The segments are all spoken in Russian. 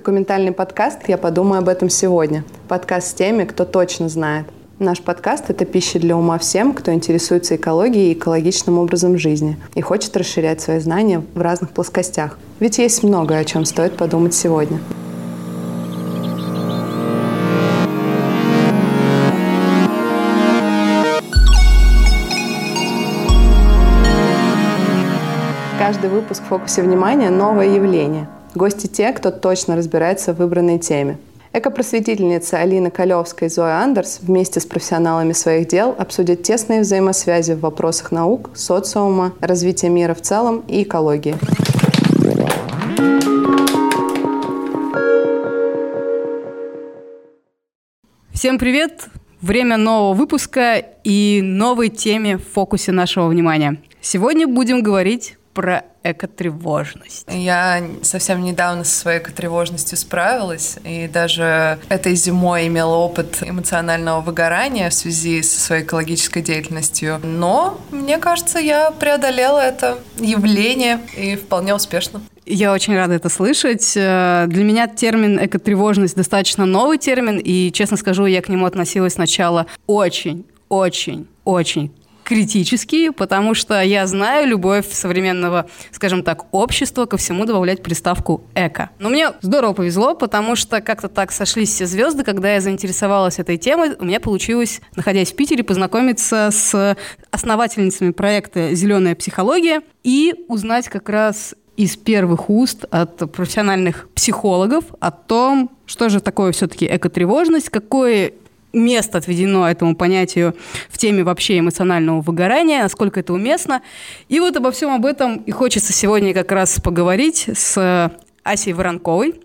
Документальный подкаст «Я подумаю об этом сегодня». Подкаст с теми, кто точно знает. Наш подкаст – это пища для ума всем, кто интересуется экологией и экологичным образом жизни и хочет расширять свои знания в разных плоскостях. Ведь есть многое, о чем стоит подумать сегодня. Каждый выпуск в фокусе внимания – новое явление. Гости те, кто точно разбирается в выбранной теме. Экопросветительница Алина Калевская и Зоя Андерс вместе с профессионалами своих дел обсудят тесные взаимосвязи в вопросах наук, социума, развития мира в целом и экологии. Всем привет! Время нового выпуска и новой теме в фокусе нашего внимания. Сегодня будем говорить про экотревожность. Я совсем недавно со своей экотревожностью справилась, и даже этой зимой имела опыт эмоционального выгорания в связи со своей экологической деятельностью. Но, мне кажется, я преодолела это явление и вполне успешно. Я очень рада это слышать. Э, для меня термин экотревожность достаточно новый термин, и, честно скажу, я к нему относилась сначала очень, очень, очень критический, потому что я знаю любовь современного, скажем так, общества ко всему добавлять приставку «эко». Но мне здорово повезло, потому что как-то так сошлись все звезды, когда я заинтересовалась этой темой, у меня получилось, находясь в Питере, познакомиться с основательницами проекта «Зеленая психология» и узнать как раз из первых уст от профессиональных психологов о том, что же такое все-таки экотревожность, какое место отведено этому понятию в теме вообще эмоционального выгорания, насколько это уместно. И вот обо всем об этом и хочется сегодня как раз поговорить с Асей Воронковой,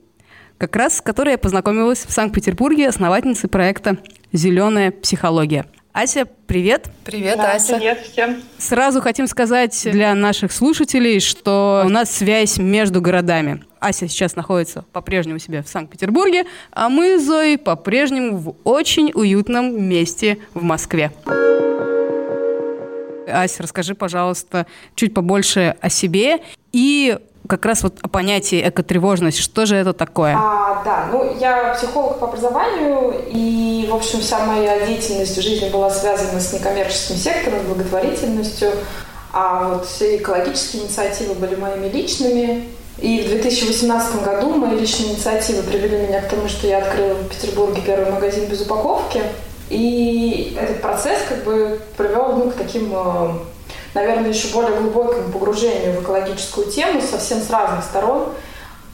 как раз с которой я познакомилась в Санкт-Петербурге, основательницей проекта «Зеленая психология». Ася, привет. Привет, да, Ася. Привет всем. Сразу хотим сказать для наших слушателей, что у нас связь между городами. Ася сейчас находится по-прежнему себе в Санкт-Петербурге, а мы с Зоей по-прежнему в очень уютном месте в Москве. Ася, расскажи, пожалуйста, чуть побольше о себе и как раз вот о понятии экотревожность. Что же это такое? А, да, ну я психолог по образованию, и, в общем, вся моя деятельность в жизни была связана с некоммерческим сектором, благотворительностью, а вот все экологические инициативы были моими личными. И в 2018 году мои личные инициативы привели меня к тому, что я открыла в Петербурге первый магазин без упаковки. И этот процесс как бы привел ну, к таким э, наверное, еще более глубокому погружению в экологическую тему совсем с разных сторон.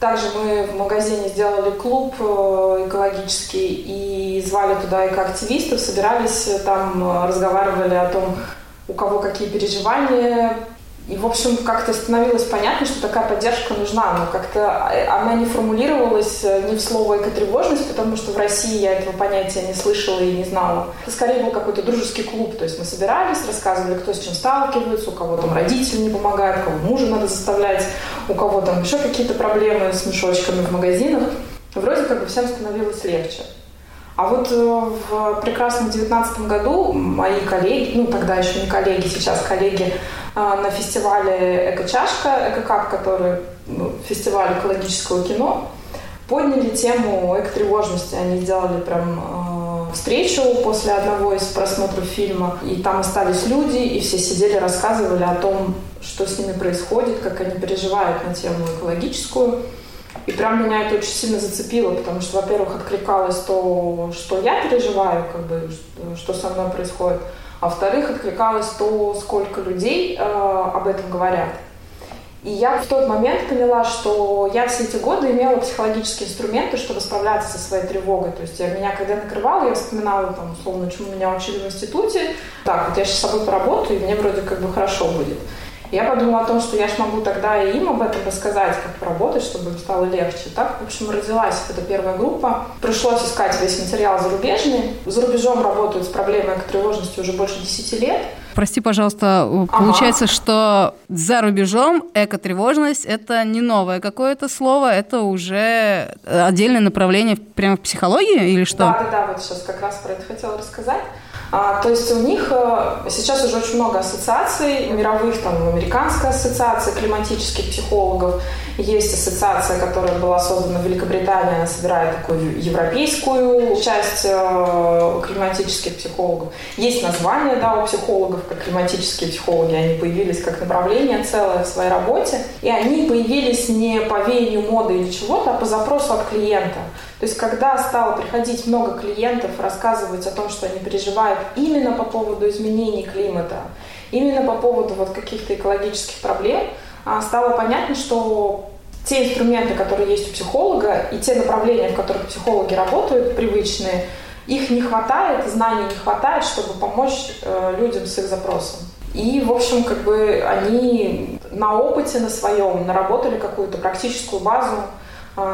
Также мы в магазине сделали клуб э, экологический и звали туда экоактивистов, собирались там, э, разговаривали о том, у кого какие переживания, и, в общем, как-то становилось понятно, что такая поддержка нужна, но как-то она не формулировалась э, ни в слово экотревожность, потому что в России я этого понятия не слышала и не знала. Это скорее был какой-то дружеский клуб, то есть мы собирались, рассказывали, кто с чем сталкивается, у кого там родители не помогают, кого мужа надо заставлять, у кого там еще какие-то проблемы с мешочками в магазинах. Вроде как бы всем становилось легче. А вот э, в прекрасном девятнадцатом году мои коллеги, ну тогда еще не коллеги, сейчас коллеги э, на фестивале «Эко-чашка», «Эко-кап», который ну, фестиваль экологического кино, подняли тему экотревожности. Они сделали прям э, встречу после одного из просмотров фильма, и там остались люди, и все сидели, рассказывали о том, что с ними происходит, как они переживают на тему экологическую. И прям меня это очень сильно зацепило, потому что, во-первых, откликалось то, что я переживаю, как бы, что со мной происходит, а во-вторых, откликалось то, сколько людей э, об этом говорят. И я в тот момент поняла, что я все эти годы имела психологические инструменты, чтобы справляться со своей тревогой. То есть я, меня когда накрывала, я вспоминала, там, условно, чему меня учили в институте. Так, вот я сейчас с собой поработаю, и мне вроде как бы хорошо будет. Я подумала о том, что я смогу тогда и им об этом рассказать, как поработать, чтобы им стало легче. Так, в общем, родилась эта первая группа. Пришлось искать весь материал зарубежный. За рубежом работают с проблемой тревожности уже больше 10 лет. Прости, пожалуйста, получается, ага. что за рубежом экотревожность – это не новое какое-то слово, это уже отдельное направление прямо в психологии или что? Да, да, да, вот сейчас как раз про это хотела рассказать. А, то есть у них э, сейчас уже очень много ассоциаций мировых, там американская ассоциация климатических психологов, Есть ассоциация, которая была создана в Великобритании, она собирает такую европейскую часть э, климатических психологов. Есть название да, у психологов, как климатические психологи, они появились как направление целое в своей работе, и они появились не по веянию моды или чего-то, а по запросу от клиента. То есть, когда стало приходить много клиентов, рассказывать о том, что они переживают именно по поводу изменений климата, именно по поводу вот каких-то экологических проблем, а, стало понятно, что те инструменты, которые есть у психолога, и те направления, в которых психологи работают, привычные, их не хватает, знаний не хватает, чтобы помочь э, людям с их запросом. И, в общем, как бы они на опыте на своем наработали какую-то практическую базу,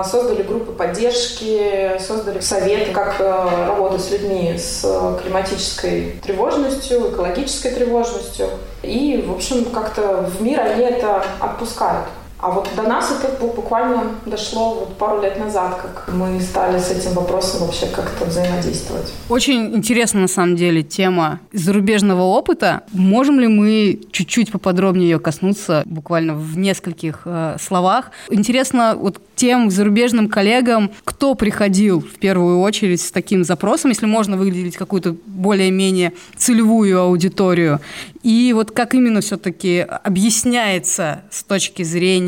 создали группы поддержки, создали советы, как э, работать с людьми с климатической тревожностью, экологической тревожностью. И, в общем, как-то в мир они это отпускают. А вот до нас это буквально дошло вот пару лет назад, как мы стали с этим вопросом вообще как-то взаимодействовать. Очень интересна на самом деле тема зарубежного опыта. Можем ли мы чуть-чуть поподробнее ее коснуться, буквально в нескольких э, словах? Интересно вот тем зарубежным коллегам, кто приходил в первую очередь с таким запросом, если можно выделить какую-то более-менее целевую аудиторию, и вот как именно все-таки объясняется с точки зрения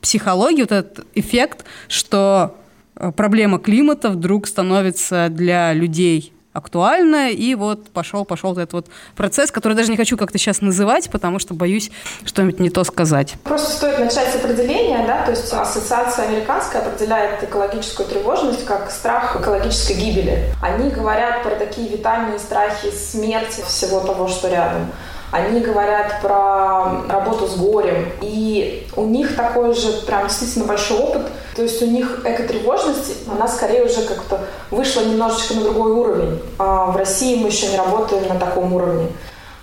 психологии вот этот эффект, что э, проблема климата вдруг становится для людей актуально, и вот пошел, пошел этот вот процесс, который даже не хочу как-то сейчас называть, потому что боюсь что-нибудь не то сказать. Просто стоит начать с определения, да, то есть ассоциация американская определяет экологическую тревожность как страх экологической гибели. Они говорят про такие витальные страхи смерти всего того, что рядом. Они говорят про работу с горем. И у них такой же прям действительно большой опыт. То есть у них экотревожность, она скорее уже как-то вышла немножечко на другой уровень. А в России мы еще не работаем на таком уровне.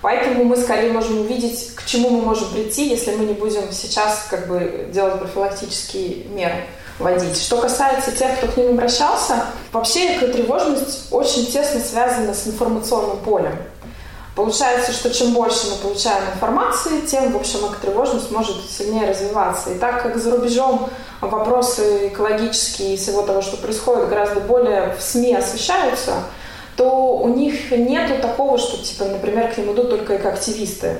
Поэтому мы скорее можем увидеть, к чему мы можем прийти, если мы не будем сейчас как бы делать профилактические меры вводить. Что касается тех, кто к ним обращался, вообще экотревожность очень тесно связана с информационным полем. Получается, что чем больше мы получаем информации, тем, в общем, тревожность может сильнее развиваться. И так как за рубежом вопросы экологические и всего того, что происходит, гораздо более в СМИ освещаются, то у них нету такого, что, типа, например, к ним идут только экоактивисты.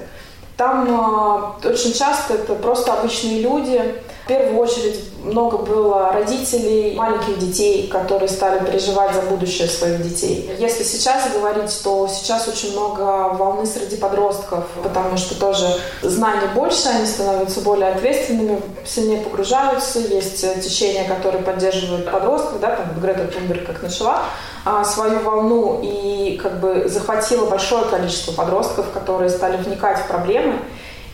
Там э, очень часто это просто обычные люди, в первую очередь много было родителей маленьких детей, которые стали переживать за будущее своих детей. Если сейчас говорить, то сейчас очень много волны среди подростков, потому что тоже знаний больше, они становятся более ответственными, сильнее погружаются. Есть течения, которые поддерживают подростков, да, там Грета Тунберг как начала а, свою волну и как бы захватила большое количество подростков, которые стали вникать в проблемы.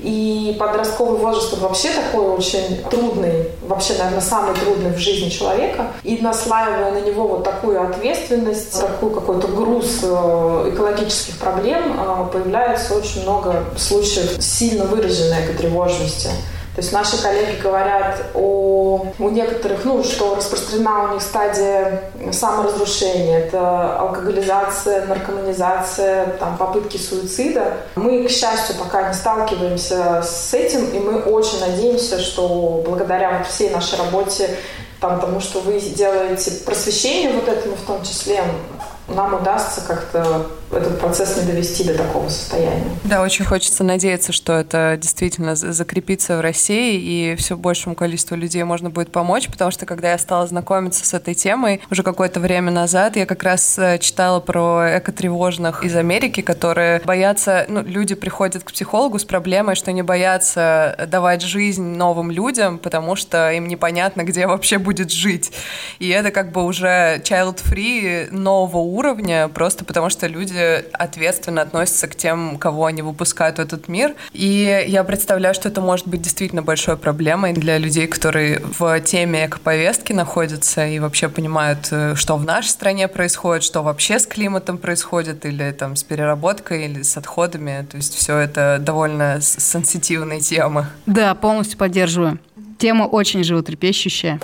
И подростковый возраст вообще такой очень трудный, вообще, наверное, самый трудный в жизни человека. И наслаивая на него вот такую ответственность, такой какой-то груз э, экологических проблем, э, появляется очень много случаев сильно выраженной экотревожности. То есть наши коллеги говорят о, у некоторых, ну, что распространена у них стадия саморазрушения. Это алкоголизация, наркоманизация, там, попытки суицида. Мы, к счастью, пока не сталкиваемся с этим, и мы очень надеемся, что благодаря вот всей нашей работе, там, тому, что вы делаете просвещение вот этому в том числе, нам удастся как-то этот процесс не довести до такого состояния. Да, очень хочется надеяться, что это действительно закрепится в России и все большему количеству людей можно будет помочь, потому что когда я стала знакомиться с этой темой уже какое-то время назад, я как раз э, читала про экотревожных из Америки, которые боятся, ну, люди приходят к психологу с проблемой, что не боятся давать жизнь новым людям, потому что им непонятно, где вообще будет жить. И это как бы уже child-free нового уровня, просто потому что люди ответственно относятся к тем, кого они выпускают в этот мир. И я представляю, что это может быть действительно большой проблемой для людей, которые в теме экоповестки находятся и вообще понимают, э, что в нашей стране происходит, что вообще с климатом происходит, или там с переработкой, или с отходами. То есть все это довольно сенситивные темы. Да, полностью поддерживаю. Тема очень животрепещущая.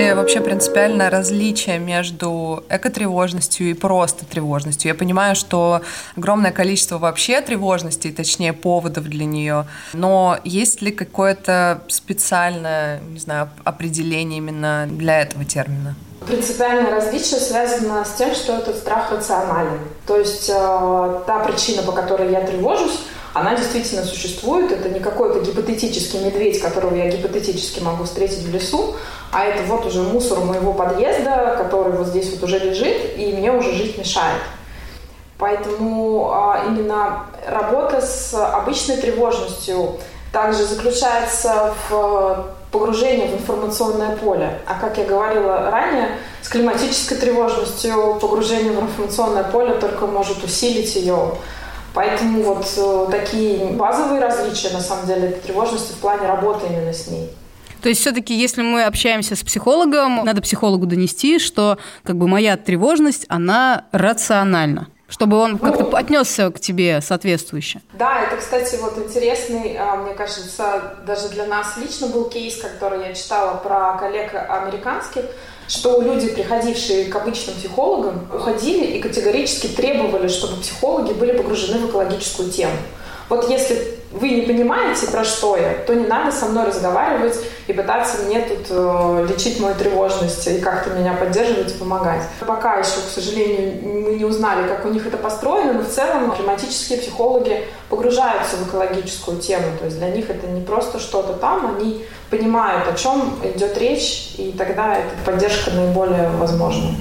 Ли вообще принципиальное различие между экотревожностью и просто тревожностью? Я понимаю, что огромное количество вообще тревожностей, точнее поводов для нее, но есть ли какое-то специальное, не знаю, определение именно для этого термина? Принципиальное различие связано с тем, что этот страх рационален. То есть э, та причина, по которой я тревожусь, она действительно существует. Это не какой-то гипотетический медведь, которого я гипотетически могу встретить в лесу, а это вот уже мусор моего подъезда, который вот здесь вот уже лежит, и мне уже жить мешает. Поэтому а, именно работа с обычной тревожностью также заключается в погружении в информационное поле. А как я говорила ранее, с климатической тревожностью погружение в информационное поле только может усилить ее. Поэтому вот э, такие базовые различия, на самом деле, тревожности в плане работы именно с ней. То есть все-таки, если мы общаемся с психологом, надо психологу донести, что как бы моя тревожность, она рациональна чтобы он как-то ну, отнесся к тебе соответствующе. Да, это, кстати, вот интересный, а, мне кажется, даже для нас лично был кейс, который я читала про коллег американских, что люди, приходившие к обычным психологам, уходили и категорически требовали, чтобы психологи были погружены в экологическую тему. Вот если вы не понимаете, про что я, то не надо со мной разговаривать и пытаться мне тут э, лечить мою тревожность и как-то меня поддерживать и помогать. Пока еще, к сожалению, мы не узнали, как у них это построено, но в целом климатические психологи погружаются в экологическую тему. То есть для них это не просто что-то там, они понимают, о чем идет речь, и тогда эта поддержка наиболее возможна.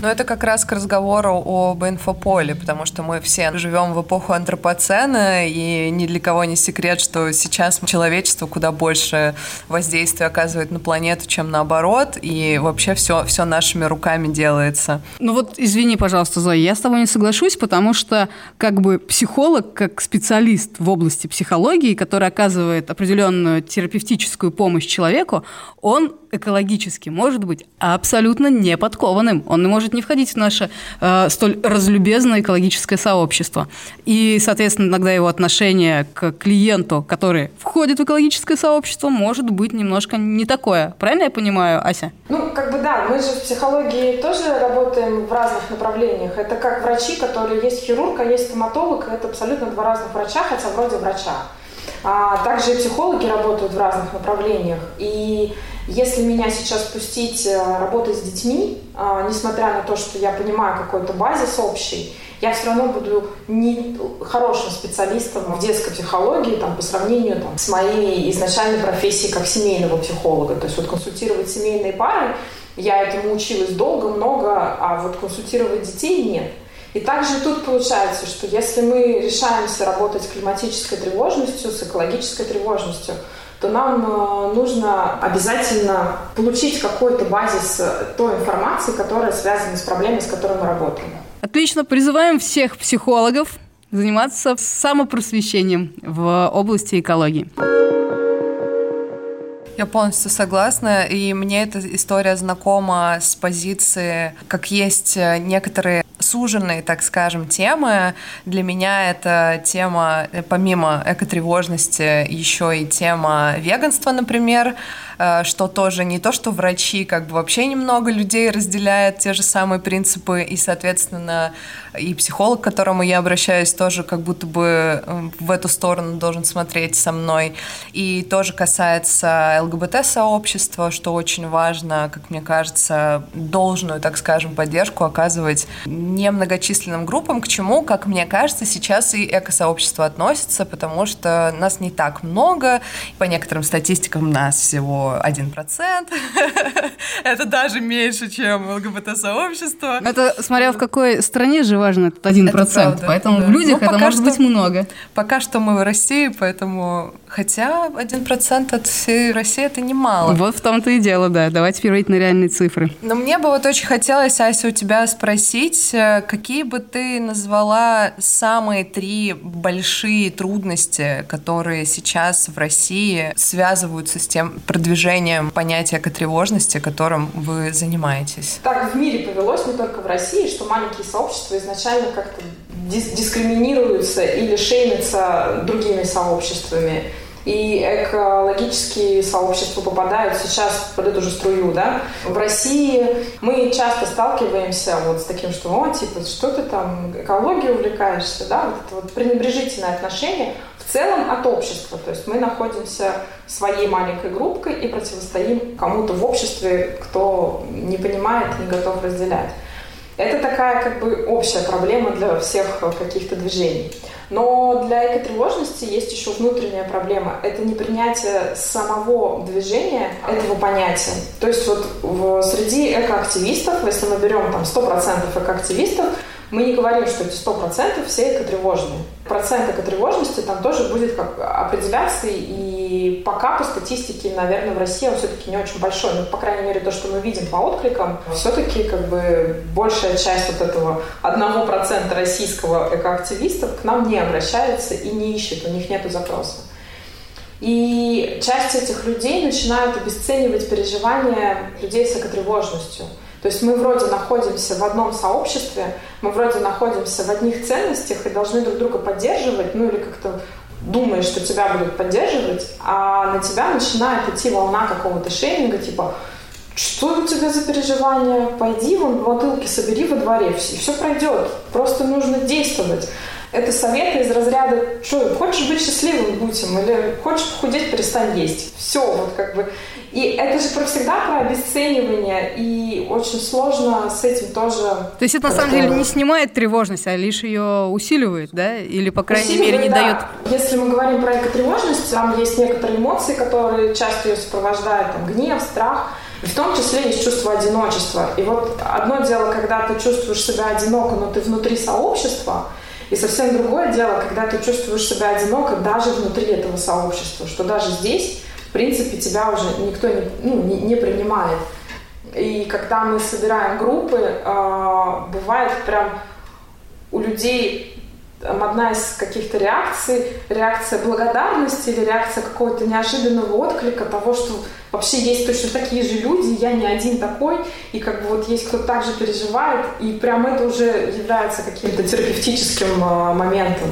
Но это как раз к разговору об инфополе, потому что мы все живем в эпоху антропоцена, и ни для кого не секрет, что сейчас человечество куда больше воздействия оказывает на планету, чем наоборот, и вообще все, все нашими руками делается. Ну вот, извини, пожалуйста, Зоя, я с тобой не соглашусь, потому что как бы психолог, как специалист в области психологии, который оказывает определенную терапевтическую помощь человеку, он экологически может быть абсолютно неподкованным. Он может может не входить в наше э, столь разлюбезное экологическое сообщество. И, соответственно, иногда его отношение к клиенту, который входит в экологическое сообщество, может быть немножко не такое. Правильно я понимаю, Ася? Ну, как бы да, мы же в психологии тоже работаем в разных направлениях. Это как врачи, которые есть хирург, а есть стоматолог. Это абсолютно два разных врача, хотя вроде врача. А также психологи работают в разных направлениях. И если меня сейчас пустить э, работать с детьми, а, несмотря на то, что я понимаю какой-то базис общий, я все равно буду не хорошим специалистом в детской психологии там, по сравнению там, с моей изначальной профессией как семейного психолога. То есть вот консультировать семейные пары, я этому училась долго, много, а вот консультировать детей нет. И также тут получается, что если мы решаемся работать с климатической тревожностью, с экологической тревожностью, то нам э, нужно обязательно получить какой-то базис э, той информации, которая связана с проблемой, с которой мы работаем. Отлично. Призываем всех психологов заниматься самопросвещением в области экологии. Я полностью согласна, и мне эта история знакома с позиции, как есть э, некоторые суженные, так скажем, темы. Для меня это тема, помимо экотревожности, еще и тема веганства, например, Э, что тоже не то, что врачи, как бы вообще немного людей разделяют те же самые принципы, и, соответственно, и психолог, к которому я обращаюсь, тоже как будто бы э, в эту сторону должен смотреть со мной. И тоже касается ЛГБТ-сообщества, что очень важно, как мне кажется, должную, так скажем, поддержку оказывать немногочисленным группам, к чему, как мне кажется, сейчас и эко-сообщество относится, потому что нас не так много, по некоторым статистикам нас всего 1%. это даже меньше, чем ЛГБТ-сообщество. Это смотря в какой стране же важно этот 1%. Это правда, поэтому да. в людях ну, это может что, быть много. Пока что мы в России, поэтому... Хотя 1% от всей России это немало. Вот в том-то и дело, да. Давайте переводить на реальные цифры. Но мне бы вот очень хотелось, Ася, у тебя спросить, э, какие бы ты назвала самые три большие трудности, которые сейчас в России связываются с тем продвижением продвижением понятия экотревожности, которым вы занимаетесь? Так в мире повелось, не только в России, что маленькие сообщества изначально как-то дис дискриминируются или шеймятся другими сообществами. и экологические сообщества попадают сейчас под эту же струю, да. В России мы часто сталкиваемся вот с таким, что, о, типа, что ты там экологией увлекаешься, да, вот это вот пренебрежительное отношение в целом от общества. То есть мы находимся своей маленькой группкой и противостоим кому-то в обществе, кто не понимает, не готов разделять. Это такая как бы общая проблема для всех каких-то движений. Но для экотревожности есть еще внутренняя проблема. Это непринятие самого движения этого понятия. То есть вот в, среди экоактивистов, если мы берем там 100% экоактивистов, мы не говорим, что эти 100% все экотревожные. Процент экотревожности там тоже будет как определяться, и пока по статистике, наверное, в России он все-таки не очень большой. Но, по крайней мере, то, что мы видим по откликам, все-таки как бы большая часть вот этого 1% российского экоактивистов к нам не обращается и не ищет, у них нет запроса. И часть этих людей начинают обесценивать переживания людей с экотревожностью. То есть мы вроде находимся в одном сообществе, мы вроде находимся в одних ценностях и должны друг друга поддерживать, ну или как-то думаешь, что тебя будут поддерживать, а на тебя начинает идти волна какого-то шейминга, типа что у тебя за переживания? Пойди вон бутылки собери во дворе, и все пройдет. Просто нужно действовать. Это советы из разряда, что хочешь быть счастливым, будь им, или хочешь похудеть, перестань есть. Все, вот как бы. И это же про всегда про обесценивание, и очень сложно с этим тоже... То есть это на самом деле не снимает тревожность, а лишь ее усиливает, да? Или, по крайней усиливает, мере, не да. дает... Если мы говорим про экотревожность, там есть некоторые эмоции, которые часто ее сопровождают, там, гнев, страх, и в том числе есть чувство одиночества. И вот одно дело, когда ты чувствуешь себя одиноко, но ты внутри сообщества, и совсем другое дело, когда ты чувствуешь себя одиноко даже внутри этого сообщества, что даже здесь в принципе, тебя уже никто не, ну, не, не принимает. И когда мы собираем группы, э, бывает прям у людей там, одна из каких-то реакций, реакция благодарности или реакция какого-то неожиданного отклика того, что вообще есть точно такие же люди, я не один такой, и как бы вот есть кто так же переживает, и прям это уже является каким-то терапевтическим э, моментом.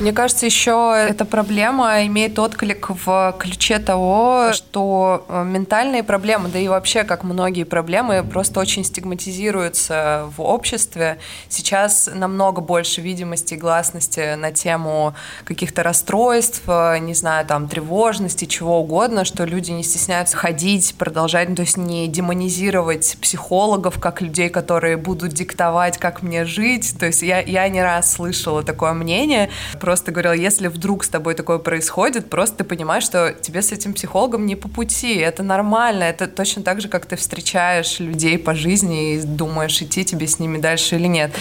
Мне кажется, еще эта проблема имеет отклик в ключе того, что э, ментальные проблемы, да и вообще, как многие проблемы, просто очень стигматизируются в обществе. Сейчас намного больше видимости и гласности на тему каких-то расстройств, э, не знаю, там, тревожности, чего угодно, что люди не стесняются ходить, продолжать, ну, то есть не демонизировать психологов как людей, которые будут диктовать, как мне жить. То есть я, я не раз слышала такое мнение, просто говорила, если вдруг с тобой такое происходит, просто ты понимаешь, что тебе с этим психологом не по пути, это нормально, это точно так же, как ты встречаешь людей по жизни и думаешь, идти тебе с ними дальше или нет.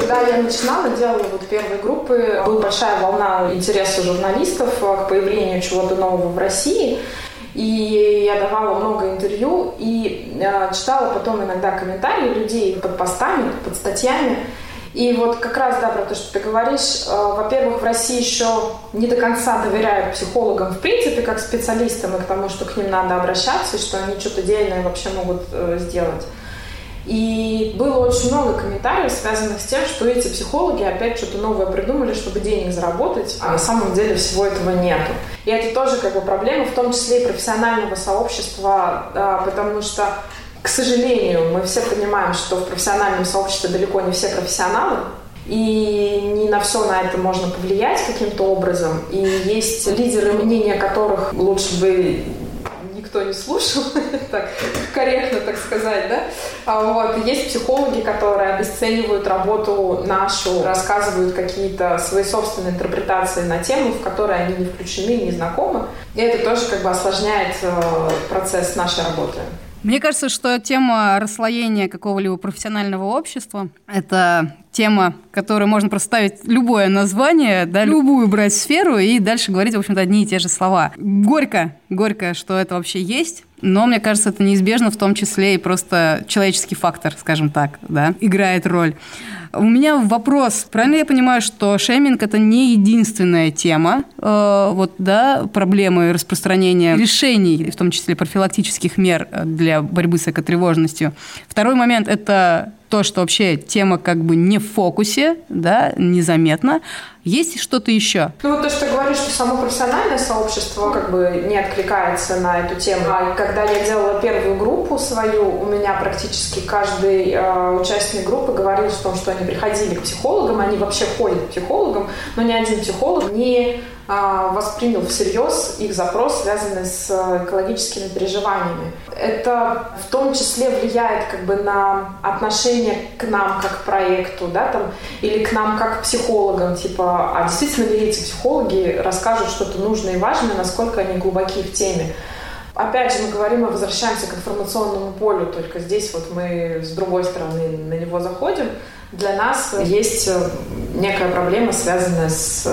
Когда я начинала, делала вот первые группы, была большая волна интереса журналистов к появлению чего-то нового в России. И я давала много интервью и э, читала потом иногда комментарии людей под постами, под статьями. И вот как раз, да, про то, что ты говоришь, э, во-первых, в России еще не до конца доверяют психологам в принципе как специалистам и к тому, что к ним надо обращаться, и что они что-то дельное вообще могут э, сделать. И было очень много комментариев, связанных с тем, что эти психологи опять что-то новое придумали, чтобы денег заработать, а на самом деле всего этого нету. И это тоже как бы проблема, в том числе и профессионального сообщества, да, потому что к сожалению, мы все понимаем, что в профессиональном сообществе далеко не все профессионалы, и не на все на это можно повлиять каким-то образом. И есть лидеры, мнения которых лучше бы никто не слушал, так корректно так сказать, да. А вот. Есть психологи, которые обесценивают работу нашу, рассказывают какие-то свои собственные интерпретации на тему, в которые они не включены, не знакомы. И это тоже как бы осложняет э, процесс нашей работы. Мне кажется, что тема расслоения какого-либо профессионального общества – это тема, которой можно проставить любое название, да, любую брать сферу и дальше говорить, в общем-то, одни и те же слова. Горько, горько, что это вообще есть, но мне кажется, это неизбежно, в том числе и просто человеческий фактор, скажем так, да, играет роль. У меня вопрос. Правильно я понимаю, что шейминг это не единственная тема, э, вот, да, проблемы распространения решений, в том числе профилактических мер для борьбы с экотревожностью. Второй момент – это то, что вообще тема как бы не в фокусе, да, незаметно. Есть что-то еще? Ну вот то, что ты говоришь, что само профессиональное сообщество как бы не откликается на эту тему. А когда я делала первую группу свою, у меня практически каждый э, участник группы говорил о том, что они приходили к психологам, они вообще ходят к психологам, но ни один психолог не воспринял всерьез их запрос, связанный с экологическими переживаниями. Это в том числе влияет как бы на отношение к нам как проекту, да, там, или к нам как психологам, типа, а действительно ли эти психологи расскажут что-то нужное и важное, насколько они глубоки в теме. Опять же, мы говорим, мы возвращаемся к информационному полю, только здесь вот мы с другой стороны на него заходим. Для нас есть некая проблема, связанная с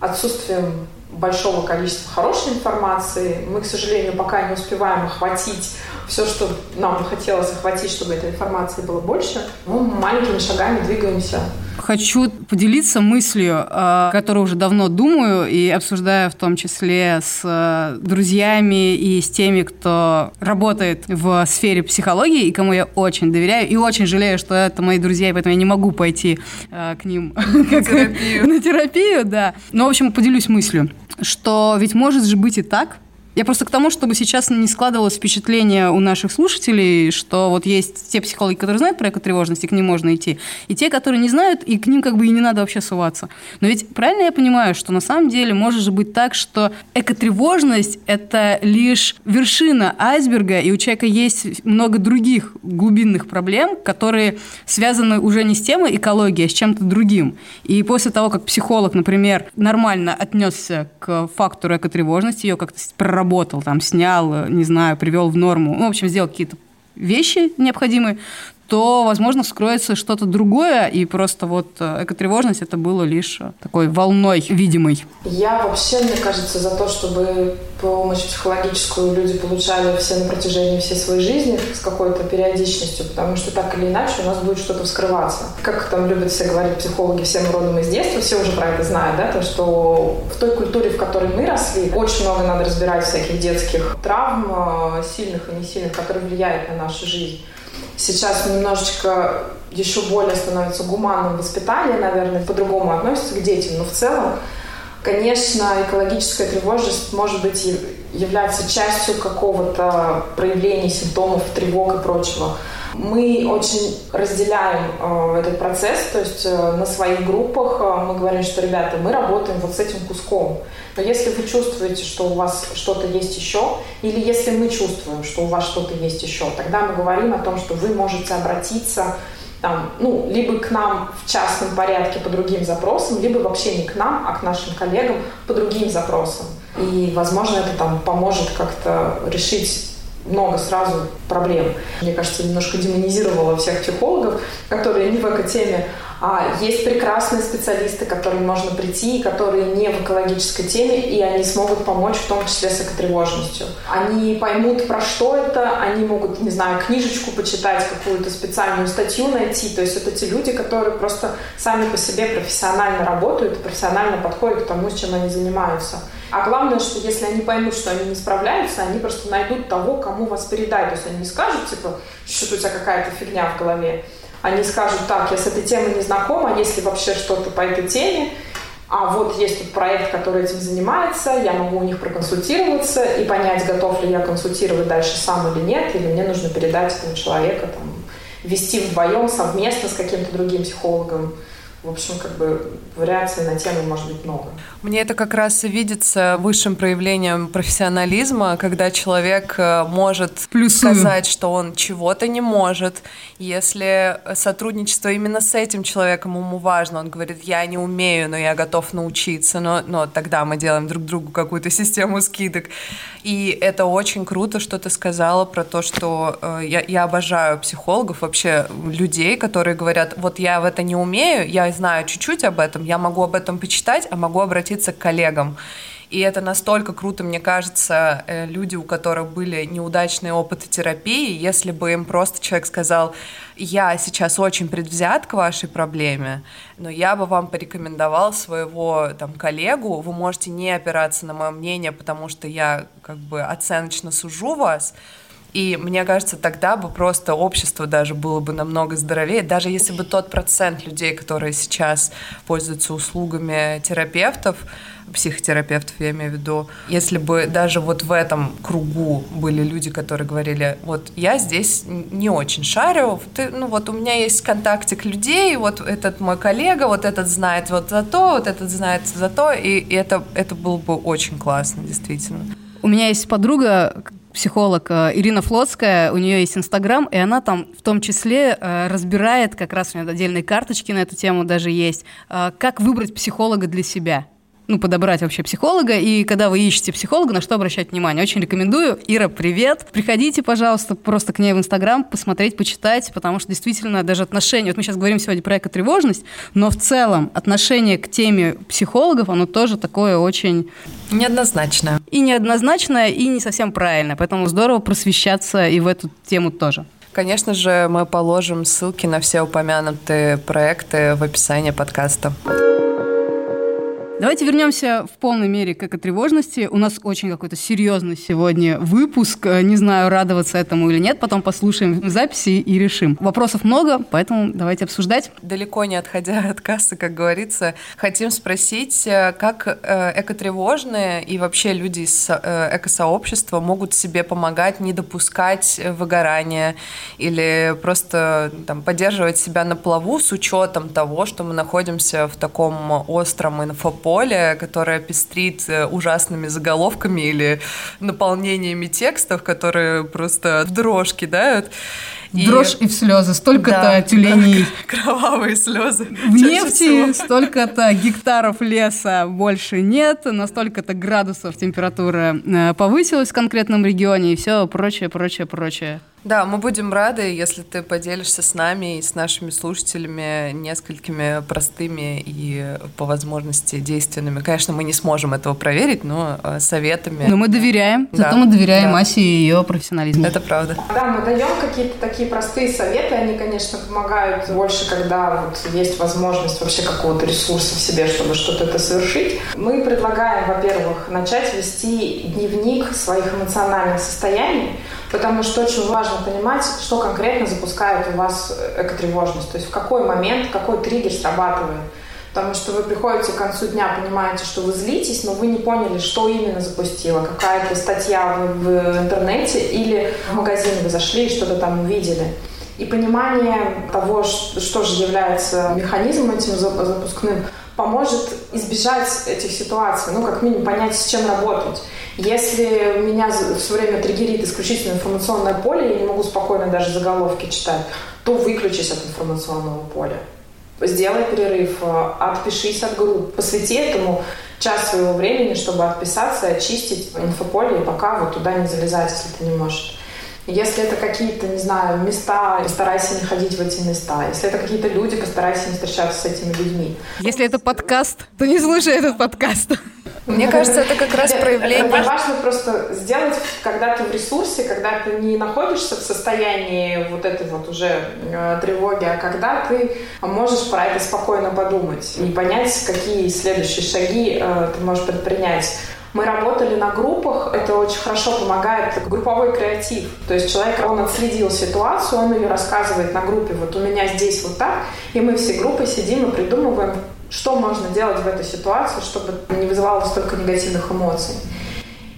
отсутствием большого количества хорошей информации. Мы, к сожалению, пока не успеваем охватить все, что нам бы хотелось охватить, чтобы этой информации было больше. Мы маленькими шагами двигаемся Хочу поделиться мыслью, э, которую уже давно думаю и обсуждаю в том числе с э, друзьями и с теми, кто работает в сфере психологии и кому я очень доверяю и очень жалею, что это мои друзья, и поэтому я не могу пойти э, к ним на терапию. на терапию, да. Но, в общем, поделюсь мыслью, что ведь может же быть и так, я просто к тому, чтобы сейчас не складывалось впечатление у наших слушателей, что вот есть те психологи, которые знают про экотревожность, и к ним можно идти, и те, которые не знают, и к ним как бы и не надо вообще суваться. Но ведь правильно я понимаю, что на самом деле может же быть так, что экотревожность – это лишь вершина айсберга, и у человека есть много других глубинных проблем, которые связаны уже не с темой экологии, а с чем-то другим. И после того, как психолог, например, нормально отнесся к фактору экотревожности, ее как-то проработал, обработал, там, снял, не знаю, привел в норму, ну, в общем, сделал какие-то вещи необходимые, то, возможно, вскроется что-то другое, и просто вот э, экотревожность это было лишь э, такой волной видимой. Я вообще, мне кажется, за то, чтобы помощь психологическую люди получали все на протяжении всей своей жизни с какой-то периодичностью, потому что так или иначе у нас будет что-то вскрываться. Как там любят все говорить психологи, всем родом из детства, все уже про это знают, да, то, что в той культуре, в которой мы росли, очень много надо разбирать всяких детских травм, э, сильных и не сильных, которые влияют на нашу жизнь. Сейчас немножечко еще более становится гуманным воспитание, наверное, по-другому относится к детям, но в целом, конечно, экологическая тревожность может быть является частью какого-то проявления симптомов тревог и прочего. Мы очень разделяем э, этот процесс, то есть э, на своих группах э, мы говорим, что, ребята, мы работаем вот с этим куском. Но если вы чувствуете, что у вас что-то есть еще, или если мы чувствуем, что у вас что-то есть еще, тогда мы говорим о том, что вы можете обратиться там, ну, либо к нам в частном порядке по другим запросам, либо вообще не к нам, а к нашим коллегам по другим запросам. И, возможно, это там поможет как-то решить много сразу проблем. Мне кажется, немножко демонизировала всех психологов, которые не в эко-теме, а есть прекрасные специалисты, к которым можно прийти, которые не в экологической теме, и они смогут помочь в том числе с экотревожностью. Они поймут, про что это, они могут, не знаю, книжечку почитать, какую-то специальную статью найти. То есть это те люди, которые просто сами по себе профессионально работают профессионально подходят к тому, с чем они занимаются. А главное, что если они поймут, что они не справляются, они просто найдут того, кому вас передать. То есть они не скажут, типа, что у тебя какая-то фигня в голове. Они скажут, так, я с этой темой не знакома, если вообще что-то по этой теме, а вот есть тут проект, который этим занимается, я могу у них проконсультироваться и понять, готов ли я консультировать дальше сам или нет, или мне нужно передать этого человека, там, вести вдвоем, совместно с каким-то другим психологом. В общем, как бы вариаций на тему может быть много. Мне это как раз и видится высшим проявлением профессионализма, когда человек э, может Плюсую. сказать, что он чего-то не может. Если сотрудничество именно с этим человеком ему важно, он говорит, я не умею, но я готов научиться, но, но тогда мы делаем друг другу какую-то систему скидок. И это очень круто, что ты сказала про то, что э, я, я обожаю психологов, вообще людей, которые говорят, вот я в это не умею, я знаю чуть-чуть об этом, я могу об этом почитать, а могу обратиться к коллегам. И это настолько круто, мне кажется, э, люди, у которых были неудачные опыты терапии, если бы им просто человек сказал, я сейчас очень предвзят к вашей проблеме, но я бы вам порекомендовал своего там коллегу, вы можете не опираться на мое мнение, потому что я как бы оценочно сужу вас, и мне кажется, тогда бы просто общество даже было бы намного здоровее, даже если бы тот процент людей, которые сейчас пользуются услугами терапевтов, психотерапевтов, я имею в виду, если бы даже вот в этом кругу были люди, которые говорили, вот я здесь не очень шарю, ты, ну вот у меня есть контактик людей, вот этот мой коллега, вот этот знает вот за то, вот этот знает за то, и, и это, это было бы очень классно, действительно. У меня есть подруга, психолог э, Ирина Флотская, у нее есть Инстаграм, и она там в том числе э, разбирает, как раз у нее отдельные карточки на эту тему даже есть, э, как выбрать психолога для себя ну, подобрать вообще психолога, и когда вы ищете психолога, на что обращать внимание. Очень рекомендую. Ира, привет! Приходите, пожалуйста, просто к ней в Инстаграм, посмотреть, почитать, потому что действительно даже отношения, вот мы сейчас говорим сегодня про экотревожность, но в целом отношение к теме психологов, оно тоже такое очень... Неоднозначное. И неоднозначное, и не совсем правильно, поэтому здорово просвещаться и в эту тему тоже. Конечно же, мы положим ссылки на все упомянутые проекты в описании подкаста. Давайте вернемся в полной мере к экотревожности. У нас очень какой-то серьезный сегодня выпуск. Не знаю, радоваться этому или нет. Потом послушаем записи и решим. Вопросов много, поэтому давайте обсуждать. Далеко не отходя от кассы, как говорится, хотим спросить, э, как э, экотревожные и вообще люди из э, экосообщества могут себе помогать не допускать выгорания или просто там, поддерживать себя на плаву с учетом того, что мы находимся в таком остром инфополе поле, которое пестрит э, ужасными заголовками или наполнениями текстов, которые просто дрожь кидают. И... Дрожь и в слезы. Столько-то да, тюленей. Кровавые слезы. В нефти столько-то гектаров леса больше нет, на столько-то градусов температура э, повысилась в конкретном регионе и все прочее, прочее, прочее. Да, мы будем рады, если ты поделишься с нами и с нашими слушателями несколькими простыми и по возможности действенными. Конечно, мы не сможем этого проверить, но э, советами. Но мы доверяем. Да. Зато мы доверяем да. Асе и ее профессионализму. Это правда. Да, мы даем какие-то такие простые советы. Они, конечно, помогают больше, когда вот есть возможность вообще какого-то ресурса в себе, чтобы что-то это совершить. Мы предлагаем, во-первых, начать вести дневник своих эмоциональных состояний. Потому что очень важно понимать, что конкретно запускает у вас экотревожность. То есть в какой момент, какой триггер срабатывает. Потому что вы приходите к концу дня, понимаете, что вы злитесь, но вы не поняли, что именно запустило. Какая-то статья в, в интернете или в магазин вы зашли и что-то там увидели. И понимание того, что же является механизмом этим запускным, поможет избежать этих ситуаций, ну, как минимум понять, с чем работать. Если меня все время триггерит исключительно информационное поле, я не могу спокойно даже заголовки читать, то выключись от информационного поля. Сделай перерыв, э, отпишись от групп, посвяти этому час своего времени, чтобы отписаться, очистить инфополе, и пока вот туда не залезать, если ты не можешь. Если это какие-то, не знаю, места, постарайся не ходить в эти места. Если это какие-то люди, постарайся не встречаться с этими людьми. Если это подкаст, то не слушай этот подкаст. Мне кажется, это как раз проявление... Это важно просто сделать, когда ты в ресурсе, когда ты не находишься в состоянии вот этой вот уже э, тревоги, а когда ты можешь про это спокойно подумать и понять, какие следующие шаги э, ты можешь предпринять. Мы работали на группах, это очень хорошо помогает, групповой креатив. То есть человек, он отследил ситуацию, он ее рассказывает на группе, вот у меня здесь вот так, и мы все группы сидим и придумываем, что можно делать в этой ситуации, чтобы не вызывало столько негативных эмоций.